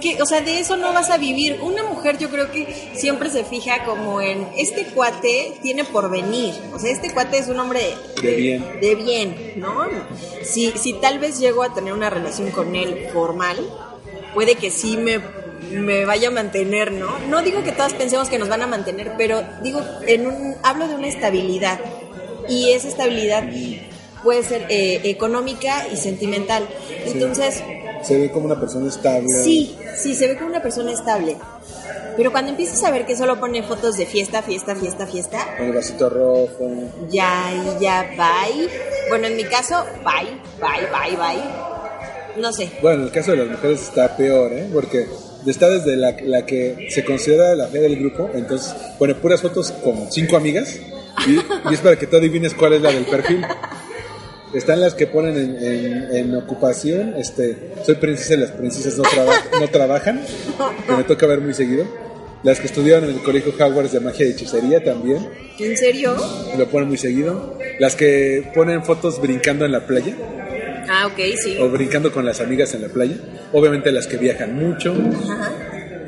Que, o sea, de eso no vas a vivir. Una mujer yo creo que siempre se fija como en, este cuate tiene por venir. O sea, este cuate es un hombre De bien. De bien, ¿no? Si, si tal vez llego a tener una relación con él formal, puede que sí me, me vaya a mantener, ¿no? No digo que todas pensemos que nos van a mantener, pero digo, en un, hablo de una estabilidad. Y esa estabilidad puede ser eh, económica y sentimental. Entonces, Se ve como una persona estable. Sí, sí, se ve como una persona estable. Pero cuando empiezas a ver que solo pone fotos de fiesta, fiesta, fiesta, fiesta, Con el vasito rojo. ya, ya, bye. Bueno, en mi caso, bye, bye, bye, bye. No sé. Bueno, en el caso de las mujeres está peor, ¿eh? Porque está desde la, la que se considera la fea del grupo, entonces pone puras fotos con cinco amigas y, y es para que tú adivines cuál es la del perfil. Están las que ponen en, en- en ocupación, este, soy princesa y las princesas no, traba- no trabajan, que me toca ver muy seguido. Las que estudiaron en el colegio Hogwarts de magia y hechicería también, ¿En serio? lo ponen muy seguido. Las que ponen fotos brincando en la playa Ah, ok, sí. o brincando con las amigas en la playa. Obviamente las que viajan mucho, Ajá.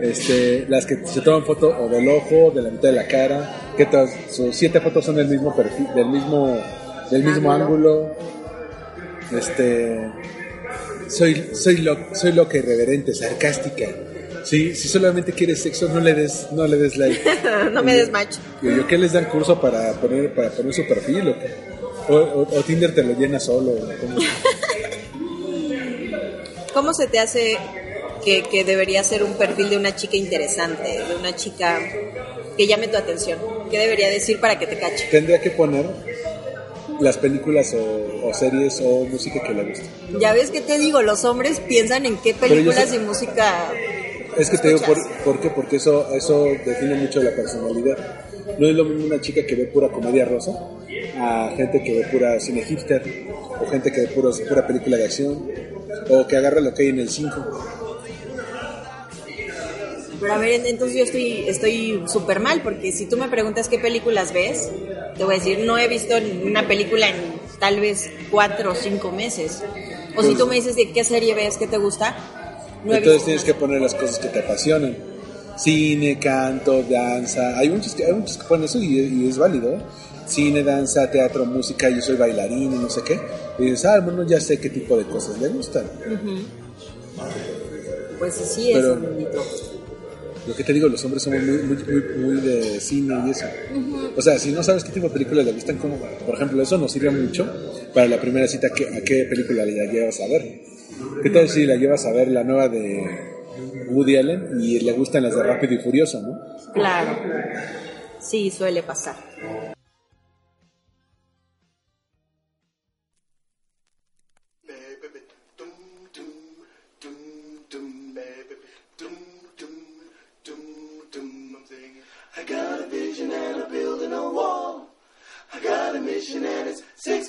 este, las que se toman foto o del ojo, de la mitad de la cara, que todas sus siete fotos son del mismo perfil, del mismo, del mismo Ángulo. ángulo. Este, soy, soy, lo, soy loca, irreverente, sarcástica. Sí, si solamente quieres sexo, no le des, no le des like. no me des match. Yo, yo, ¿qué les dan curso para poner, para poner su perfil o qué? O, o- o Tinder te lo llena solo. cómo? ¿Cómo se te hace que, que debería ser un perfil de una chica interesante, de una chica que llame tu atención? ¿Qué debería decir para que te cache? Tendría que poner las películas o, o series o música que le guste. Ya ves que te digo, los hombres piensan en qué películas sé- y música Es que te digo. ¿por qué? Porque eso, eso define mucho la personalidad. No es lo mismo una chica que ve pura comedia rosa a gente que ve pura cine hipster o gente que ve pura, pura película de acción o que agarra lo que hay en el 5. Pero a ver, entonces yo estoy estoy súper mal, porque si tú me preguntas qué películas ves, te voy a decir, no he visto una película en tal vez cuatro o cinco meses. O si tú me dices de qué serie ves, qué te gusta, no Entonces tienes que poner las cosas que te apasionan. Cine, canto, danza. Hay muchos que, hay muchos que ponen eso y, y es válido. ¿eh? Cine, danza, teatro, música, yo soy bailarín y no sé qué. Y dices, ah, bueno, ya sé qué tipo de cosas le gustan. Pues sí, es Pero- un bonito. Lo que te digo, los hombres somos muy, muy, muy, muy de cine y eso. O sea, si no sabes qué tipo de películas le gustan, como, por ejemplo, eso nos sirve mucho para la primera cita, ¿qué- ¿a qué película la llevas a ver? ¿Qué tal si la llevas a ver la nueva de Woody Allen y le gustan las de Rápido y Furioso, ¿no? Claro. Sí, suele pasar.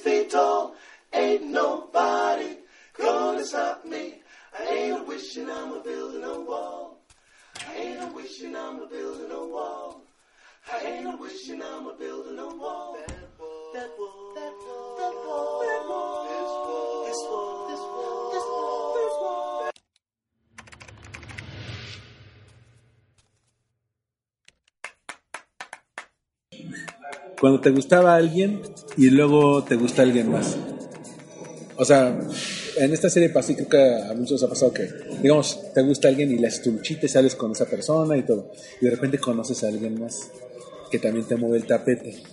Feet tall. Ain't nobody gonna stop me. I ain't a wishing I'm a building a wall. I ain't a wishing I'm a building a wall. I ain't a wishing I'm a building a wall. That wall, that wall, that wall, that wall, that wall, this wall, this wall, this wall, Cuando te gustaba alguien y luego te gusta alguien más. O sea, en esta serie pasa y creo que a muchos ha pasado que, digamos, te gusta alguien y luchita y sales con esa persona y todo. Y de repente conoces a alguien más que también te mueve el tapete.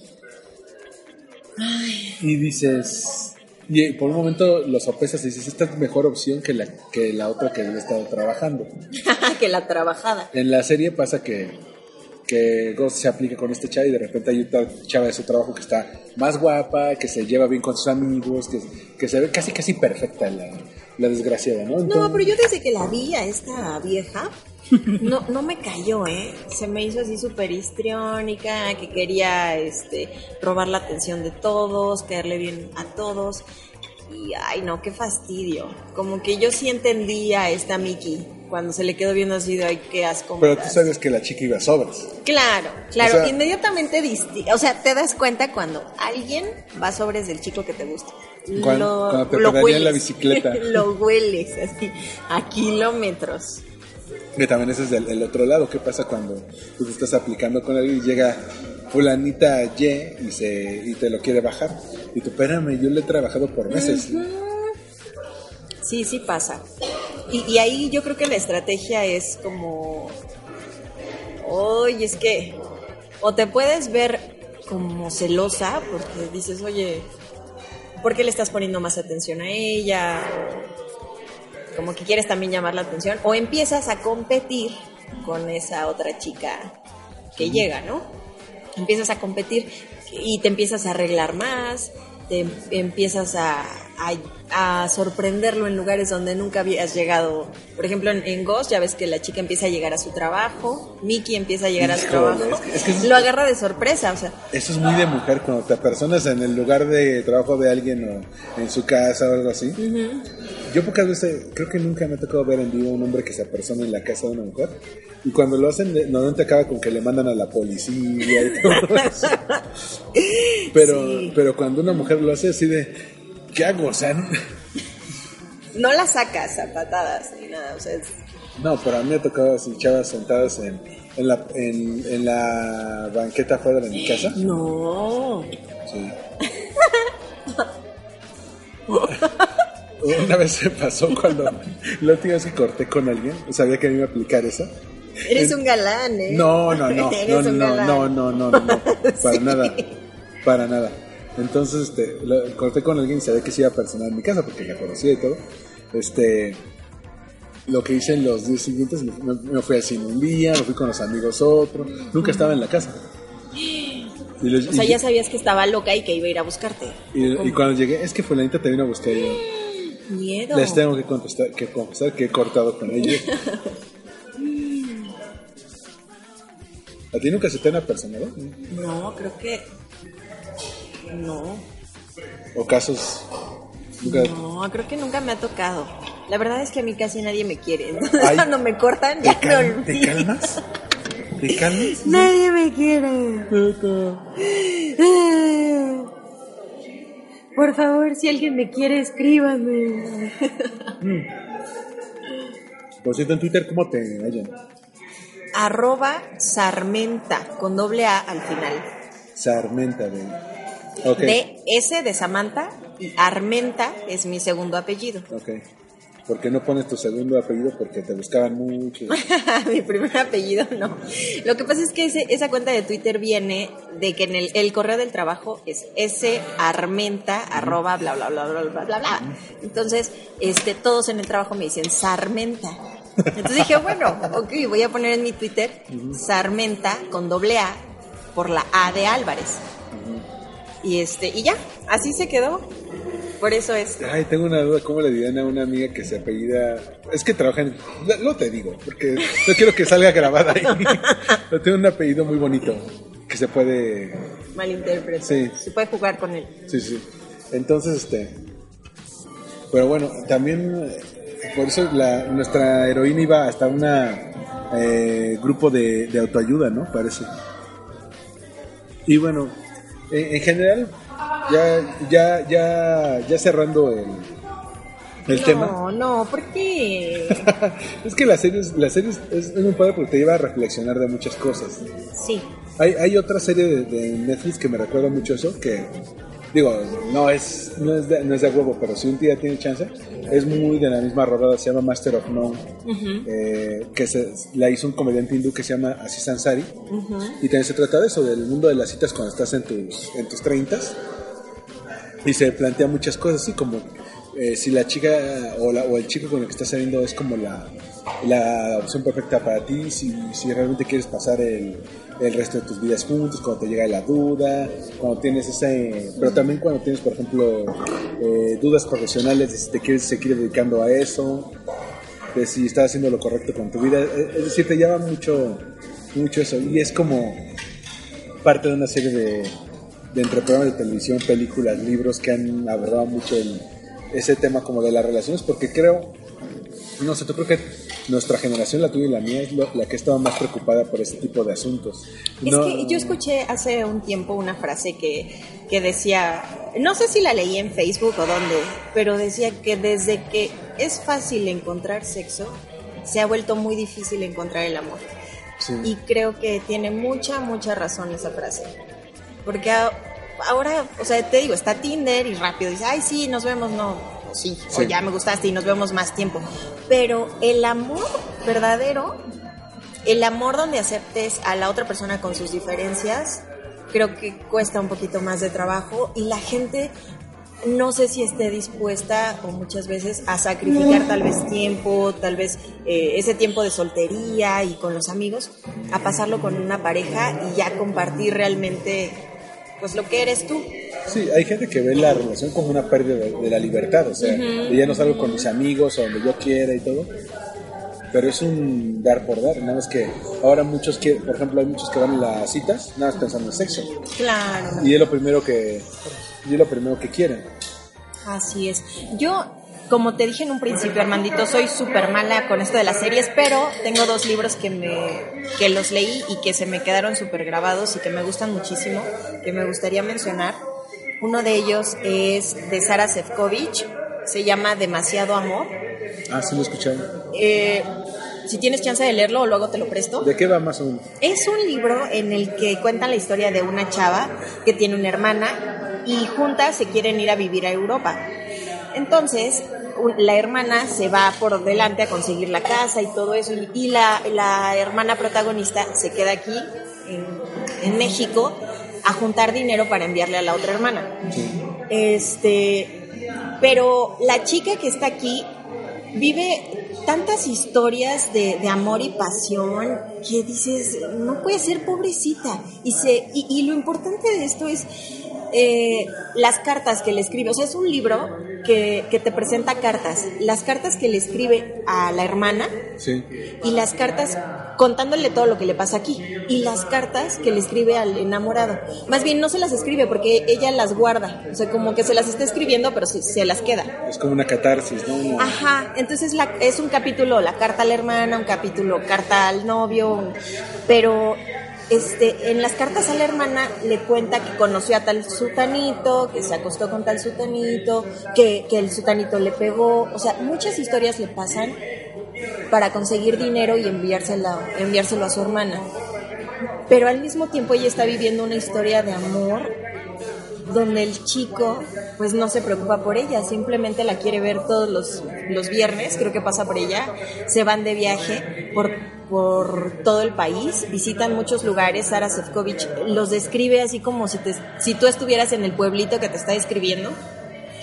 Y dices, y por un momento lo sopesas y dices, esta es mejor opción que la, que la otra que he estado trabajando. que la trabajada. En la serie pasa que, que Ghost se aplica con este chavo y de repente hay otra chava de su trabajo que está más guapa, que se lleva bien con sus amigos, que, que se ve casi casi perfecta la, la desgraciada, ¿no? No, pero yo desde que la vi a esta vieja, no, no me cayó, ¿eh? Se me hizo así súper histriónica, que quería este, robar la atención de todos, caerle bien a todos. Y, ay, no, qué fastidio. Como que yo sí entendía a esta Mickey cuando se le quedó viendo así de, ay, qué asco. Pero tú das". sabes que la chica iba a sobras. Claro, claro, O sea- inmediatamente disti- o sea, te das cuenta cuando alguien va sobres del chico que te gusta. Cuando- cuando te en la bicicleta. lo hueles así a kilómetros. Que también ese es el, el otro lado. ¿Qué pasa cuando tú te estás aplicando con alguien y llega fulanita Y y, se, y te lo quiere bajar? Y tú, espérame, yo le he trabajado por meses. Sí, sí pasa. Y, y ahí yo creo que la estrategia es como, oye, es que o te puedes ver como celosa porque dices, oye, ¿por qué le estás poniendo más atención a ella? O como que quieres también llamar la atención. O empiezas a competir con esa otra chica que llega, ¿no? Empiezas a competir y te empiezas a arreglar más, te em- empiezas a, a- a sorprenderlo en lugares donde nunca habías llegado. Por ejemplo, en, en Ghost ya ves que la chica empieza a llegar a su trabajo, Mickey empieza a llegar a su trabajo, es que- es que- lo agarra de sorpresa, o sea, Eso es muy de mujer cuando te apersonas en el lugar de trabajo de alguien o en su casa o algo así. Yo pocas veces, creo que nunca me ha tocado ver en vivo un hombre que se apersona en la casa de una mujer. Y cuando lo hacen, normalmente acaba con que le mandan a la policía y todo eso. Pero, Sí. pero cuando una mujer lo hace así de, ¿qué hago? O sea, no la sacas a patadas ni nada, o sea, es- no, pero a mí me ha tocado así chavas sentadas en, en, la, en, en la banqueta afuera de mi casa. no. Sí. Una vez se pasó cuando la última vez que corté con alguien, sabía que me iba a aplicar esa. Eres un galán, ¿eh? No, no, no, no, no, no, no, no, no, no, para nada, para nada. Entonces, este, lo- corté con alguien y sabía que se iba a personar en mi casa porque la conocía y todo. Este, lo que hice en los días siguientes, me, me fui al cine un día, me fui con los amigos otro, nunca estaba en la casa. Y, O sea, y- ya sabías que estaba loca y que iba a ir a buscarte. y- cuando llegué, es que fulanita te vino a buscar yo, Miedo. Les tengo que contestar, que confesar que he cortado con ella. ¿A ti nunca se te han apersonado? No, creo que. No. ¿O casos? Nunca... No, creo que nunca me ha tocado. La verdad es que a mí casi nadie me quiere. Entonces, Ay. cuando me cortan, ¿Te, ya me ¿Te calmas? ¿Te calmas? Nadie me quiere. Por favor, si alguien me quiere, escríbame. Por cierto, en Twitter, ¿cómo te hallan? Arroba Sarmenta, con doble A al final. Sarmenta. Ok, De S de Samantha y Armenta es mi segundo apellido. ok. ¿Por qué no pones tu segundo apellido? Porque te buscaban mucho. Mi primer apellido no. Lo que pasa es que ese- esa cuenta de Twitter viene de que en el, el correo del trabajo es sarmenta arroba bla bla bla bla bla bla bla. Entonces, este, todos en el trabajo me dicen Sarmenta. Entonces dije, bueno, ok, voy a poner en mi Twitter Sarmenta con doble A por la A de Álvarez. Y este, y ya, así se quedó. Por eso es. Ay, tengo una duda, ¿cómo le dirían a una amiga que se apellida... Es que trabaja en... No te digo, porque no quiero que salga grabada ahí. Pero tiene un apellido muy bonito. que se puede Malinterpreta. Sí. Se puede jugar con él. Sí, sí. Entonces, este. Pero bueno, también por eso la, nuestra heroína iba hasta una eh, grupo de, de autoayuda, ¿no? Parece. Y bueno, en, en general, ya, ya, ya, ya cerrando el, el no, tema. no, ¿por qué? es que la serie, es- la serie es, es, es muy padre porque te lleva a reflexionar de muchas cosas. Sí. Hay, hay otra serie de, de Netflix que me recuerda mucho eso, que digo, no es, no es, de, no es de huevo, pero si un día tiene chance, es muy de la misma rodada, se llama Master of None, eh, que se, la hizo un comediante hindú que se llama Aziz Ansari, y también se trata de eso, del mundo de las citas cuando estás en tus, en tus 30 y se plantea muchas cosas, así como eh, si la chica o, la- o el chico con el que estás saliendo es como la, la opción perfecta para ti, si, si realmente quieres pasar el, el resto de tus vidas juntos, cuando te llega la duda, cuando tienes ese... Pero también cuando tienes, por ejemplo, eh, dudas profesionales de si te quieres seguir dedicando a eso, de si estás haciendo lo correcto con tu vida. Es es decir, te llama mucho, mucho eso. Y es como parte de una serie de, de entre programas de televisión, películas, libros que han abordado mucho el- ese tema como de las relaciones, porque creo, no sé, tú creo que nuestra generación, la tuya y la mía, es lo- la que estaba más preocupada por este tipo de asuntos. Es No- que yo escuché hace un tiempo una frase que, que decía, no sé si la leí en Facebook o dónde, pero decía que desde que es fácil encontrar sexo, se ha vuelto muy difícil encontrar el amor. Sí. Y creo que tiene mucha, mucha razón esa frase. Porque a- ahora, o sea, te digo, está Tinder y rápido dices, ay, sí, nos vemos, no, o sí, o Sí. ya me gustaste y nos vemos más tiempo. Pero el amor verdadero, el amor donde aceptes a la otra persona con sus diferencias, creo que cuesta un poquito más de trabajo y la gente no sé si esté dispuesta o muchas veces a sacrificar tal vez tiempo, tal vez eh, ese tiempo de soltería y con los amigos, a pasarlo con una pareja y ya compartir realmente pues lo que eres tú. Sí, hay gente que ve la relación como una pérdida de, de la libertad, o sea, de ya no salgo con mis amigos o donde yo quiera y todo. Pero es un dar por dar, nada más que ahora muchos que, por ejemplo, hay muchos que van a las citas nada más pensando en sexo. Claro. Y es lo primero que y es lo primero que quieren. Así es. Yo, como te dije en un principio, Armandito, soy súper mala con esto de las series, pero tengo dos libros que, me, que los leí y que se me quedaron súper grabados y que me gustan muchísimo, que me gustaría mencionar. Uno de ellos es de Sara Sefcovic, se llama Demasiado Amor. Ah, sí lo he escuchado. Eh, si tienes chance de leerlo, luego te lo presto. ¿De qué va más o menos? Es un libro en el que cuenta la historia de una chava que tiene una hermana y juntas se quieren ir a vivir a Europa. Entonces, la hermana se va por delante a conseguir la casa y todo eso, y, y la, la hermana protagonista se queda aquí, en, en México, a juntar dinero para enviarle a la otra hermana. Este, pero la chica que está aquí vive tantas historias de, de amor y pasión que dices, no puede ser pobrecita. Y, se, y, y lo importante de esto es eh, las cartas que le escribe. O sea, es un libro que, que te presenta cartas. Las cartas que le escribe a la hermana Sí. y las cartas contándole todo lo que le pasa aquí y las cartas que le escribe al enamorado. Más bien no se las escribe porque ella las guarda, o sea, como que se las está escribiendo pero se, se las queda. Es como una catarsis, ¿no? Ajá, entonces la, es un capítulo la carta a la hermana, un capítulo carta al novio, pero este, en las cartas a la hermana le cuenta que conoció a tal sutanito, que se acostó con tal sutanito, que, que el sutanito le pegó, o sea, muchas historias le pasan para conseguir dinero y enviárselo, a su hermana. Pero al mismo tiempo ella está viviendo una historia de amor donde el chico pues no se preocupa por ella, simplemente la quiere ver todos los, los viernes, creo que pasa por ella, se van de viaje por, por todo el país, visitan muchos lugares, Sara Sefcovic los describe así como si, te, si tú estuvieras en el pueblito que te está describiendo,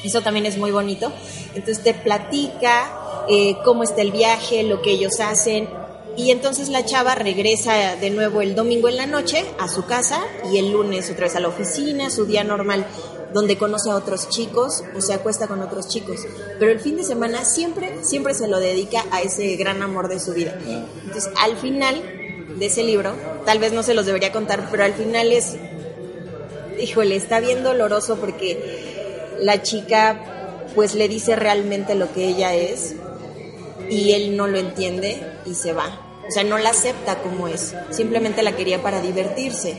eso también es muy bonito, entonces te platica eh, cómo está el viaje, lo que ellos hacen, y entonces la chava regresa de nuevo el domingo en la noche a su casa y el lunes otra vez a la oficina, su día normal, donde conoce a otros chicos o se acuesta con otros chicos. Pero el fin de semana siempre, siempre se lo dedica a ese gran amor de su vida. Entonces, al final de ese libro, tal vez no se los debería contar, pero al final es, híjole, está bien doloroso porque la chica pues le dice realmente lo que ella es y él no lo entiende y se va. O sea, no la acepta como es, simplemente la quería para divertirse.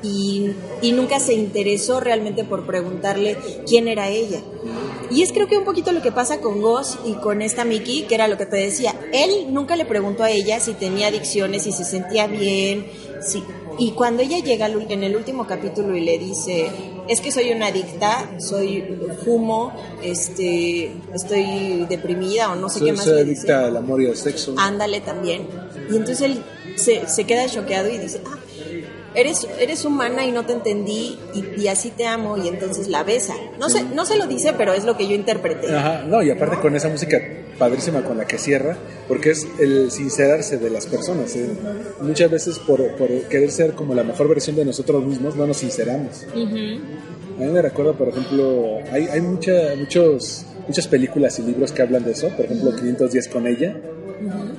Y, y nunca se interesó realmente por preguntarle quién era ella. Y es creo que un poquito lo que pasa con Goss y con esta Mickey, que era lo que te decía. Él nunca le preguntó a ella si tenía adicciones, si se sentía bien, si... Y cuando ella llega en el último capítulo y le dice, es que soy una adicta, soy fumo, este, estoy deprimida o no sé qué más soy dice. adicta al amor y al sexo. Ándale también. Y entonces él se, se queda choqueado y dice, ah, eres, eres humana y no te entendí y, y así te amo y entonces la besa. No, se, no se lo dice, pero es lo que yo interpreté. Ajá, no, y aparte con esa música padrísima con la que cierra, porque es el sincerarse de las personas. ¿eh? Muchas veces por, por querer ser como la mejor versión de nosotros mismos, no nos sinceramos. A mí me recuerda, por ejemplo, hay, hay mucha, muchos, muchas películas y libros que hablan de eso. Por ejemplo, 500 días con ella.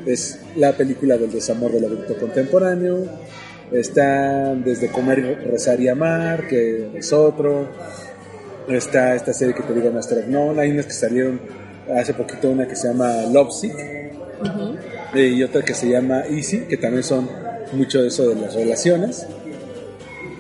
Es la película del desamor del adulto contemporáneo. Está desde Comer, Rezar y Amar, que es otro. Está esta serie que te digo, Master of None. Hay unas que salieron hace poquito, una que se llama Love Sick. eh, y otra que se llama Easy, que también son mucho de eso de las relaciones.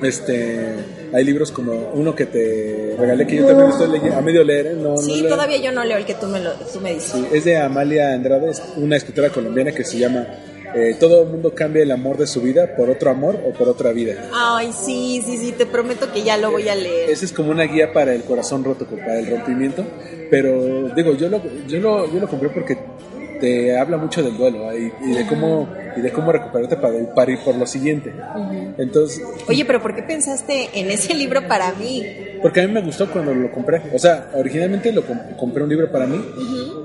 Este, hay libros como uno que te regalé que yo también estoy leyendo, a medio leer, ¿eh? no, Sí, todavía yo no leo el que tú me, lo, tú me dices. Sí, es de Amalia Andrade, es una escritora colombiana que se llama eh, Todo el mundo cambia el amor de su vida por otro amor o por otra vida. Ay, sí, sí, sí, te prometo que ya lo voy a leer. Esa es como una guía para el corazón roto, para el rompimiento. Pero digo, yo lo, yo lo, yo lo compré porque te habla mucho del duelo ¿eh? y, y de cómo y de cómo recuperarte para, para ir por lo siguiente. Entonces, Oye, pero ¿por qué pensaste en ese libro para mí? porque a mí me gustó cuando lo compré. O sea, originalmente lo com- compré un libro para mí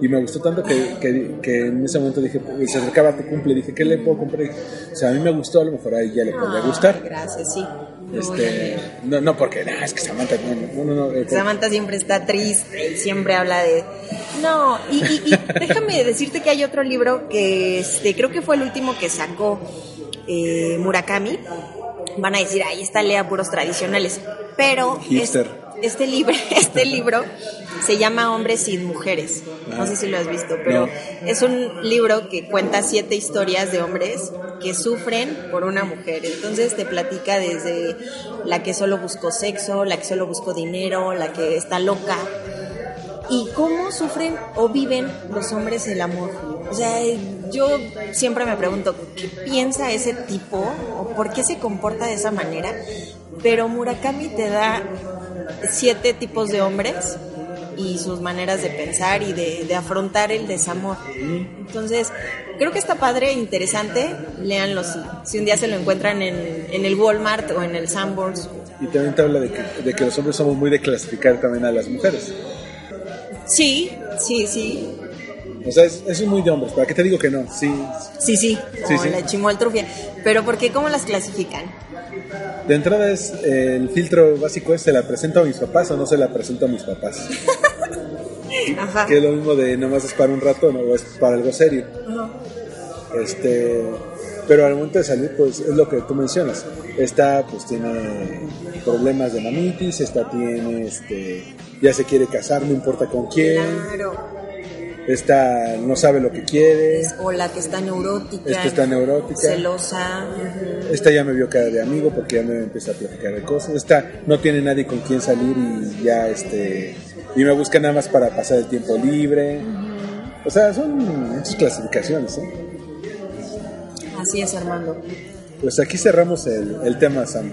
y me gustó tanto que, que, que en ese momento dije, pues, se acercaba tu cumple, dije, ¿qué le puedo comprar? O sea, a mí me gustó, a lo mejor a ella le podría Ay, gustar. Gracias, sí. Este, no, no, porque nah, es que Samantha, no, no, no, no, eh, Samantha siempre está triste y siempre habla de... No, y, y- y déjame decirte que hay otro libro que este, creo que fue el último que sacó eh, Murakami. Van a decir, ahí está, lea puros tradicionales. Pero es- Hipster. Este, libro, este libro se llama Hombres sin Mujeres. No sé si lo has visto, pero es un libro que cuenta siete historias de hombres que sufren por una mujer. Entonces te platica desde la que solo buscó sexo, la que solo buscó dinero, la que está loca. Y cómo sufren o viven los hombres el amor. O sea, yo siempre me pregunto, ¿qué piensa ese tipo o por qué se comporta de esa manera? Pero Murakami te da siete tipos de hombres y sus maneras de pensar y de, de afrontar el desamor. Entonces, creo que está padre, interesante. Léanlo si, si un día se lo encuentran en, en el Walmart o en el Sanborns. Y también te habla de que, de que los hombres somos muy de clasificar también a las mujeres. Sí, sí, sí. O sea, es- eso es muy de hombres. ¿Para qué te digo que no? Sí. Sí, sí, como Sí, sí. la chimoltrufia. Pero ¿por qué? ¿Cómo las clasifican? De entrada es eh, el filtro básico es ¿se la presento a mis papás o no se la presento a mis papás? Ajá. Que es lo mismo de nomás es para un rato, no es para algo serio. Este, pero al momento de salir, pues es lo que tú mencionas. Esta, pues tiene problemas de mamitis, esta tiene, este, ya se quiere casar, no importa con quién. Claro. Esta no sabe lo que quiere. O la que está neurótica. Esta está neurótica. Celosa. Esta ya me vio cara de amigo porque ya me empieza a platicar de cosas. Esta no tiene nadie con quien salir y ya este y me busca nada más para pasar el tiempo libre. O sea, son muchas clasificaciones. ¿eh? Así es, Armando. Pues aquí cerramos el, el tema, Sam.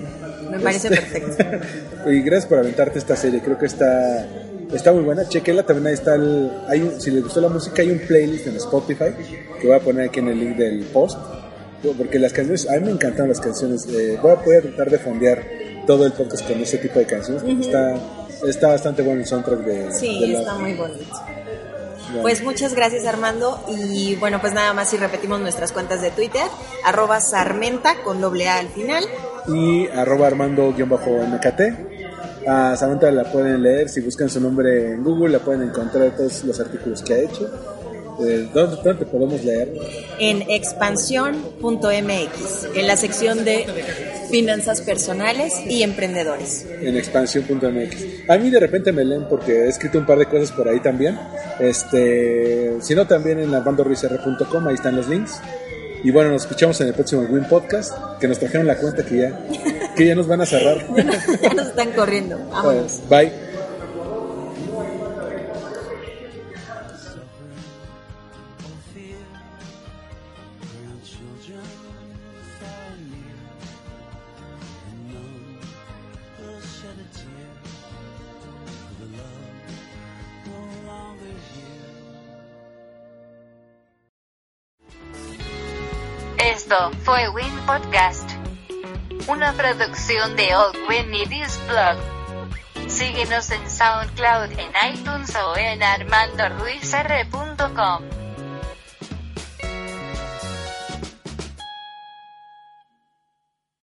Me parece Este- perfecto. y gracias por aventarte esta serie. Creo que está está muy buena. Chequela también ahí está el, hay un- si les gustó la música hay un playlist en Spotify que voy a poner aquí en el link del post porque las canciones a mí me encantan las canciones. eh, voy a tratar de fondear todo el podcast con ese tipo de canciones. porque Está está bastante bueno el soundtrack de, Sí, de la- está muy bonito. bueno. Pues muchas gracias Armando y bueno pues nada más si repetimos nuestras cuentas de Twitter, arroba sarmenta con doble A al final. y arroba armando-mkt. A Samantha la pueden leer, si buscan su nombre en Google la pueden encontrar todos los artículos que ha hecho. Eh, ¿dónde, dónde podemos leer? En expansión.mx, en la sección de finanzas personales y emprendedores. En expansión.mx. A mí de repente me leen porque he escrito un par de cosas por ahí también. Este, si no, también en lavandorrisr.com, ahí están los links. Y bueno, nos escuchamos en el próximo Win Podcast, que nos trajeron la cuenta que ya, que ya nos van a cerrar. ya nos están corriendo. Vámonos. Bye. Esto fue Win Podcast, una producción de Old Win News Blog. Síguenos en SoundCloud, en iTunes o en armandoruizr.com.